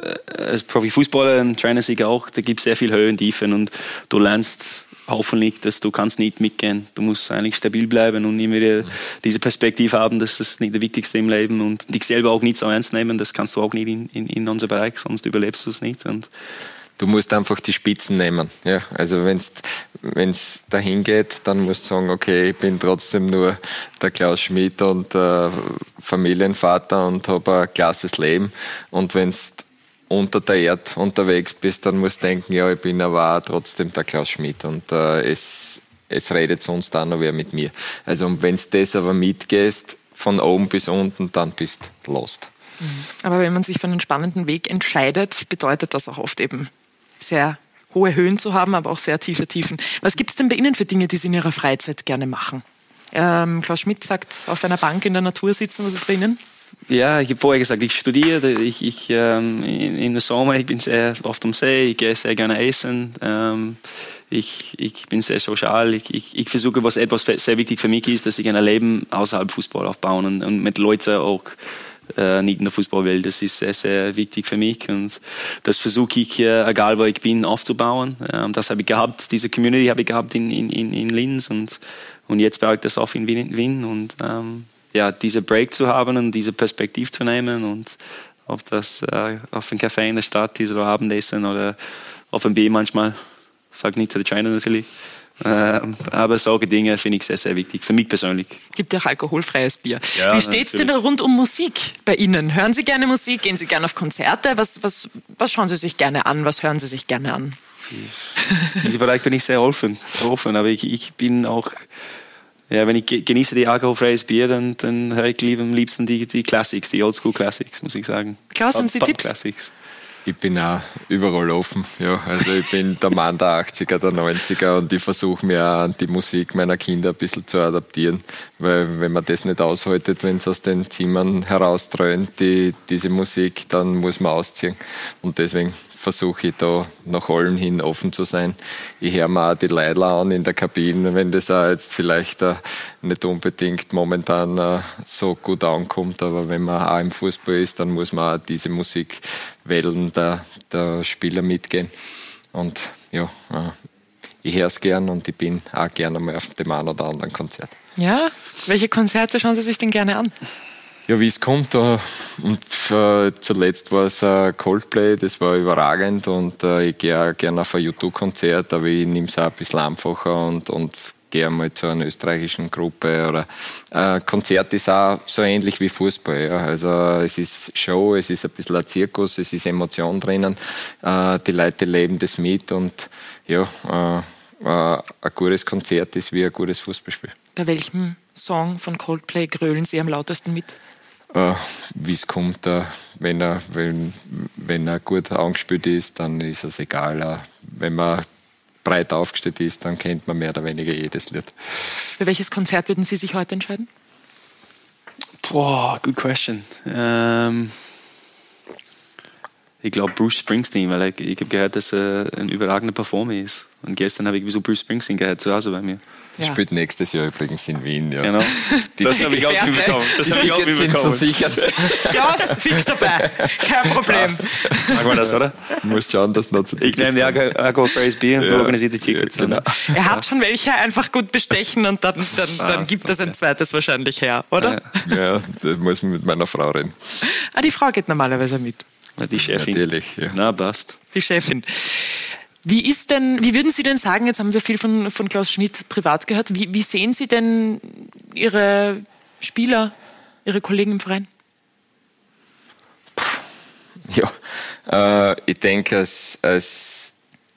äh, als Profifußballer, ein Trainer sicher auch, da gibt es sehr viel Höhen und Tiefen und du lernst hoffentlich, dass du kannst nicht mitgehen. Du musst eigentlich stabil bleiben und immer wieder diese Perspektive haben, dass das nicht der Wichtigste im Leben und dich selber auch nicht so ernst nehmen. Das kannst du auch nicht in, in, in unserem Bereich, sonst überlebst du es nicht. Und du musst einfach die Spitzen nehmen. Ja, also wenn es dahin geht, dann musst du sagen, okay, ich bin trotzdem nur der Klaus Schmidt und äh, Familienvater und habe ein klasses Leben. Und wenn es unter der Erde unterwegs bist, dann musst du denken, ja, ich bin aber trotzdem der Klaus Schmidt und äh, es, es redet sonst auch noch wer mit mir. Also wenn du das aber mitgehst, von oben bis unten, dann bist du lost. Mhm. Aber wenn man sich für einen spannenden Weg entscheidet, bedeutet das auch oft eben sehr hohe Höhen zu haben, aber auch sehr tiefe Tiefen. Was gibt es denn bei Ihnen für Dinge, die Sie in Ihrer Freizeit gerne machen? Ähm, Klaus Schmidt sagt, auf einer Bank in der Natur sitzen. Was ist bei Ihnen? Ja, ich habe vorher gesagt, ich studiere, ich, ich ähm, in, in der Sommer, ich bin sehr oft am See, ich gehe sehr gerne essen, ähm, ich, ich bin sehr sozial, ich, ich, ich versuche, was etwas sehr wichtig für mich ist, dass ich ein Leben außerhalb Fußball aufbauen und, und mit Leuten auch äh, nicht in der Fußballwelt. Das ist sehr, sehr wichtig für mich und das versuche ich, äh, egal wo ich bin, aufzubauen. Ähm, das habe ich gehabt, diese Community habe ich gehabt in, in, in Linz und, und jetzt baue ich das auf in Wien, Wien und ähm, ja, diese Break zu haben und diese Perspektive zu nehmen und auf das, äh, auf ein Café in der Stadt, diese Abendessen oder auf ein B manchmal, sag nicht zu der China natürlich. Äh, aber solche Dinge finde ich sehr, sehr wichtig, für mich persönlich. Gibt ja auch alkoholfreies Bier. Ja, Wie steht es denn rund um Musik bei Ihnen? Hören Sie gerne Musik? Gehen Sie gerne auf Konzerte? Was, was, was schauen Sie sich gerne an? Was hören Sie sich gerne an? In diesem Bereich bin ich sehr offen, offen aber ich, ich bin auch ja, wenn ich genieße die alkoholfreies Bier, dann, dann höre ich lieber am liebsten die, die Classics, die Oldschool Classics, muss ich sagen. Klaus, haben Sie Tipps? Classics. Ich bin auch überall offen. Ja, also ich bin der Mann der 80er, der 90er und ich versuche mir auch an die Musik meiner Kinder ein bisschen zu adaptieren. Weil wenn man das nicht aushaltet, wenn es aus den Zimmern herausdröhnt, die, diese Musik, dann muss man ausziehen. Und deswegen versuche ich da nach allem hin offen zu sein. Ich höre mir auch die Leidler an in der Kabine, wenn das auch jetzt vielleicht uh, nicht unbedingt momentan uh, so gut ankommt, aber wenn man auch im Fußball ist, dann muss man auch diese Musikwellen der, der Spieler mitgehen. Und ja, uh, ich höre es gern und ich bin auch gerne mal auf dem einen oder anderen Konzert. Ja, welche Konzerte schauen Sie sich denn gerne an? Ja, wie es kommt. Äh, und äh, zuletzt war es äh, Coldplay, das war überragend und äh, ich gehe auch gerne auf ein YouTube-Konzert, aber ich nehme es auch ein bisschen einfacher und, und gehe einmal zu einer österreichischen Gruppe oder äh, Konzert ist auch so ähnlich wie Fußball. Ja. Also es ist Show, es ist ein bisschen ein Zirkus, es ist Emotion drinnen. Äh, die Leute leben das mit und ja, ein gutes Konzert ist wie ein gutes Fußballspiel. Bei welchem Song von Coldplay grölen Sie am lautesten mit? Äh, wie es kommt, äh, wenn, er, wenn, wenn er gut angespielt ist, dann ist es egal. Äh, wenn man breit aufgestellt ist, dann kennt man mehr oder weniger jedes Lied. Für welches Konzert würden Sie sich heute entscheiden? Boah, good question. Ähm, ich glaube Bruce Springsteen, weil ich, ich habe gehört, dass er ein überragender Performer ist. Und gestern habe ich wieso Bruce Springsteen gehört zu Hause bei mir. Ja. Spielt nächstes Jahr übrigens in Wien. Ja. Genau. Die das habe ich auch mitbekommen. Das habe ich auch mitbekommen. Klaus, fix dabei. Kein Problem. Mag man das, oder? Du musst schauen, dass noch zu Ich nehme die Phrase Bier und ja. organisiere die Tickets. Ja, genau. Er hat schon welche einfach gut bestechen und dann, dann, dann gibt es ein zweites wahrscheinlich her, oder? Ja, das muss man mit meiner Frau reden. Ah, die Frau geht normalerweise mit. Die Chefin. Natürlich, ja. Na, passt. Die Chefin. Wie ist denn, wie würden Sie denn sagen, jetzt haben wir viel von, von Klaus Schmidt privat gehört, wie, wie sehen Sie denn Ihre Spieler, Ihre Kollegen im Verein? Ja, äh, ich denke, als, als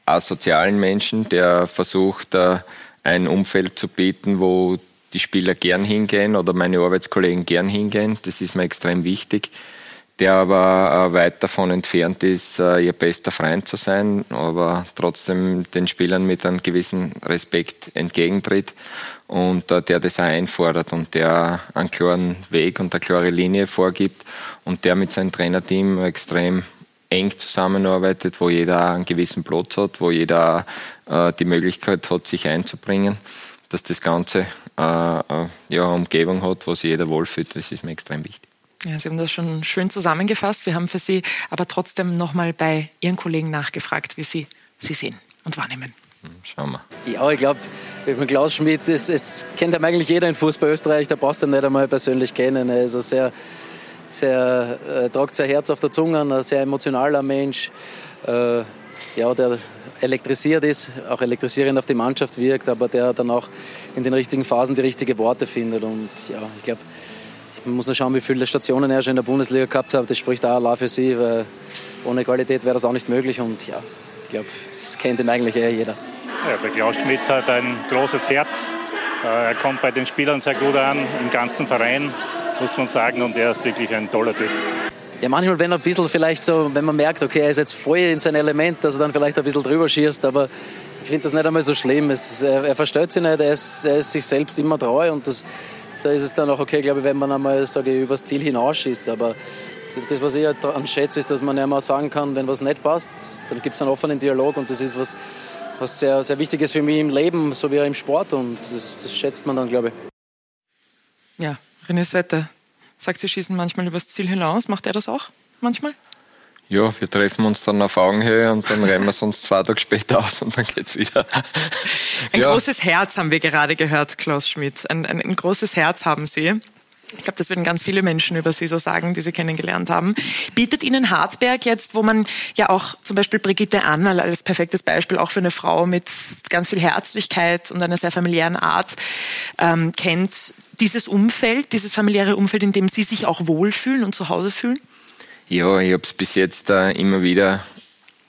asozialen Menschen, der versucht, äh, ein Umfeld zu bieten, wo die Spieler gern hingehen oder meine Arbeitskollegen gern hingehen, das ist mir extrem wichtig der aber äh, weit davon entfernt ist, äh, ihr bester Freund zu sein, aber trotzdem den Spielern mit einem gewissen Respekt entgegentritt und äh, der das auch einfordert und der einen klaren Weg und eine klare Linie vorgibt und der mit seinem Trainerteam extrem eng zusammenarbeitet, wo jeder einen gewissen Platz hat, wo jeder die Möglichkeit hat, sich einzubringen, dass das Ganze ja, eine Umgebung hat, wo sich jeder wohlfühlt. Das ist mir extrem wichtig. Ja, Sie haben das schon schön zusammengefasst. Wir haben für Sie aber trotzdem nochmal bei Ihren Kollegen nachgefragt, wie Sie sie sehen und wahrnehmen. Hm, schauen wir. Ja, ich glaube, mit Klaus Schmidt, es, es kennt ja eigentlich jeder in Fußball Österreich, da brauchst du ihn nicht einmal persönlich kennen. Er ist ein sehr, sehr, äh, tragt sein Herz auf der Zunge, ein sehr emotionaler Mensch, äh, ja, der elektrisiert ist, auch elektrisierend auf die Mannschaft wirkt, aber der dann auch in den richtigen Phasen die richtigen Worte findet. Und ja, ich glaube, man muss nur schauen, wie viele Stationen er schon in der Bundesliga gehabt hat. Das spricht auch allein für sie, weil ohne Qualität wäre das auch nicht möglich. Und ja, ich glaube, das kennt ihn eigentlich eher jeder. Ja, der Klaus Schmidt hat ein großes Herz. Äh, er kommt bei den Spielern sehr gut an, im ganzen Verein, muss man sagen. Und er ist wirklich ein toller Typ. Ja, manchmal, wenn er ein bisschen vielleicht so, wenn man merkt, okay, er ist jetzt voll in sein Element, dass er dann vielleicht ein bisschen drüber schießt, aber ich finde das nicht einmal so schlimm. Es, er, er verstellt sich nicht, er ist, er ist sich selbst immer treu und das, da ist es dann auch okay, glaube ich, wenn man einmal sage ich, übers Ziel hinausschießt. Aber das, was ich daran schätze, ist, dass man ja mal sagen kann, wenn was nicht passt, dann gibt es einen offenen Dialog und das ist was, was sehr, sehr wichtig ist für mich im Leben, so wie auch im Sport und das, das schätzt man dann, glaube ich. Ja, René Svetter sagt, Sie schießen manchmal übers Ziel hinaus. Macht er das auch manchmal? Ja, wir treffen uns dann auf Augenhöhe und dann rennen wir uns zwei Tage später aus und dann geht's wieder. Ein ja. großes Herz haben wir gerade gehört, Klaus Schmidt. Ein, ein, ein großes Herz haben Sie. Ich glaube, das würden ganz viele Menschen über Sie so sagen, die Sie kennengelernt haben. Bietet Ihnen Hartberg jetzt, wo man ja auch zum Beispiel Brigitte Annal als perfektes Beispiel auch für eine Frau mit ganz viel Herzlichkeit und einer sehr familiären Art ähm, kennt, dieses Umfeld, dieses familiäre Umfeld, in dem Sie sich auch wohlfühlen und zu Hause fühlen? Ja, ich habe es bis jetzt äh, immer wieder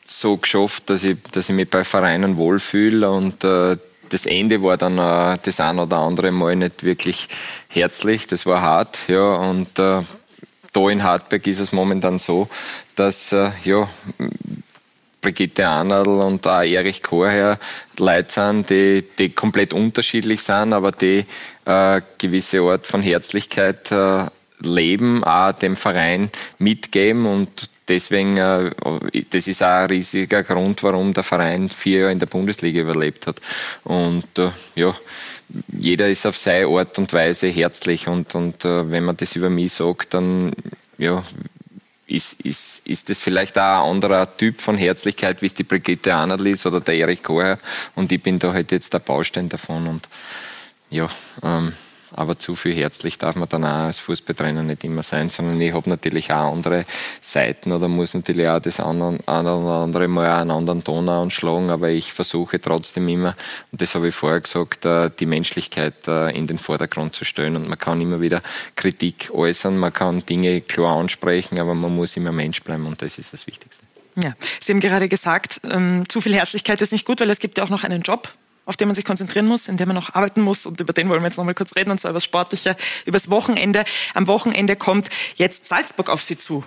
so geschafft, dass ich, dass ich mich bei Vereinen wohlfühle und äh, das Ende war dann äh, das ein oder andere Mal nicht wirklich herzlich, das war hart, ja, und äh, da in Hartberg ist es momentan so, dass äh, ja, Brigitte Arnadl und auch Erich Chorherr Leute sind, die, die komplett unterschiedlich sind, aber die äh, gewisse Art von Herzlichkeit äh, Leben auch dem Verein mitgeben und deswegen, äh, das ist auch ein riesiger Grund, warum der Verein vier Jahre in der Bundesliga überlebt hat. Und äh, ja, jeder ist auf seine Art und Weise herzlich und, und äh, wenn man das über mich sagt, dann ja, ist, ist, ist das vielleicht auch ein anderer Typ von Herzlichkeit, wie es die Brigitte Arnold ist oder der Erich Koher. Und ich bin da halt jetzt der Baustein davon. Und ja, ähm, aber zu viel herzlich darf man dann auch als Fußballtrainer nicht immer sein, sondern ich habe natürlich auch andere Seiten oder muss natürlich auch das andere, andere Mal auch einen anderen Ton anschlagen, aber ich versuche trotzdem immer, und das habe ich vorher gesagt, äh, die Menschlichkeit äh, in den Vordergrund zu stellen. Und man kann immer wieder Kritik äußern, man kann Dinge klar ansprechen, aber man muss immer Mensch bleiben und das ist das Wichtigste. Ja, Sie haben gerade gesagt, ähm, zu viel Herzlichkeit ist nicht gut, weil es gibt ja auch noch einen Job auf den man sich konzentrieren muss, in dem man noch arbeiten muss. Und über den wollen wir jetzt noch mal kurz reden, und zwar über das Sportliche, über das Wochenende. Am Wochenende kommt jetzt Salzburg auf Sie zu.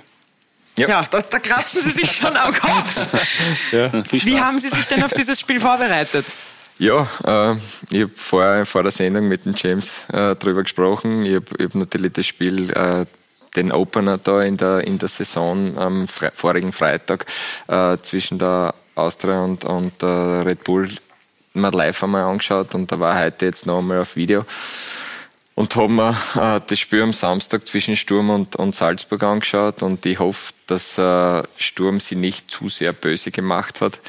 Ja, ja da, da, kratzen Sie sich schon am Kopf. ja, Wie haben Sie sich denn auf dieses Spiel vorbereitet? Ja, äh, ich habe vor, vor der Sendung mit dem James äh, darüber gesprochen. Ich habe hab natürlich das Spiel, äh, den Opener da in der, in der Saison am Fre vorigen Freitag äh, zwischen der Austria und, und äh, Red Bull mir live einmal angeschaut und da war heute jetzt noch einmal auf Video und habe mir äh, das Spiel am Samstag zwischen Sturm und, und Salzburg angeschaut und ich hoffe, dass äh, Sturm sie nicht zu sehr böse gemacht hat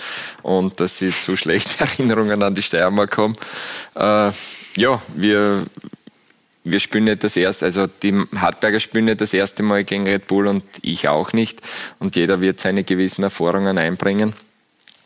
und dass sie zu schlechte Erinnerungen an die Steiermark haben. Äh, ja, wir, wir spielen nicht das erste, also die Hartberger spielen nicht das erste Mal gegen Red Bull und ich auch nicht und jeder wird seine gewissen Erfahrungen einbringen.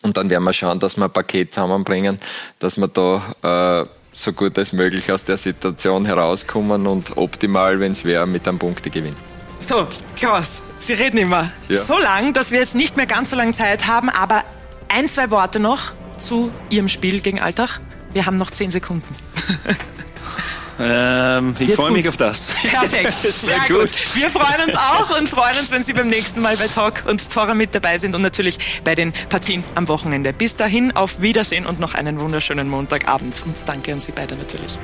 Und dann werden wir schauen, dass wir ein Paket zusammenbringen, dass wir da äh, so gut als möglich aus der Situation herauskommen und optimal, wenn es wäre, mit einem Punkte gewinnen. So, Klaus, Sie reden immer ja. so lang, dass wir jetzt nicht mehr ganz so lange Zeit haben, aber ein, zwei Worte noch zu Ihrem Spiel gegen Alltag. Wir haben noch zehn Sekunden. Ähm, ich freue mich auf das. Perfekt, sehr gut. Wir freuen uns auch und freuen uns, wenn Sie beim nächsten Mal bei Talk und Tora mit dabei sind und natürlich bei den Partien am Wochenende. Bis dahin, auf Wiedersehen und noch einen wunderschönen Montagabend und danke an Sie beide natürlich.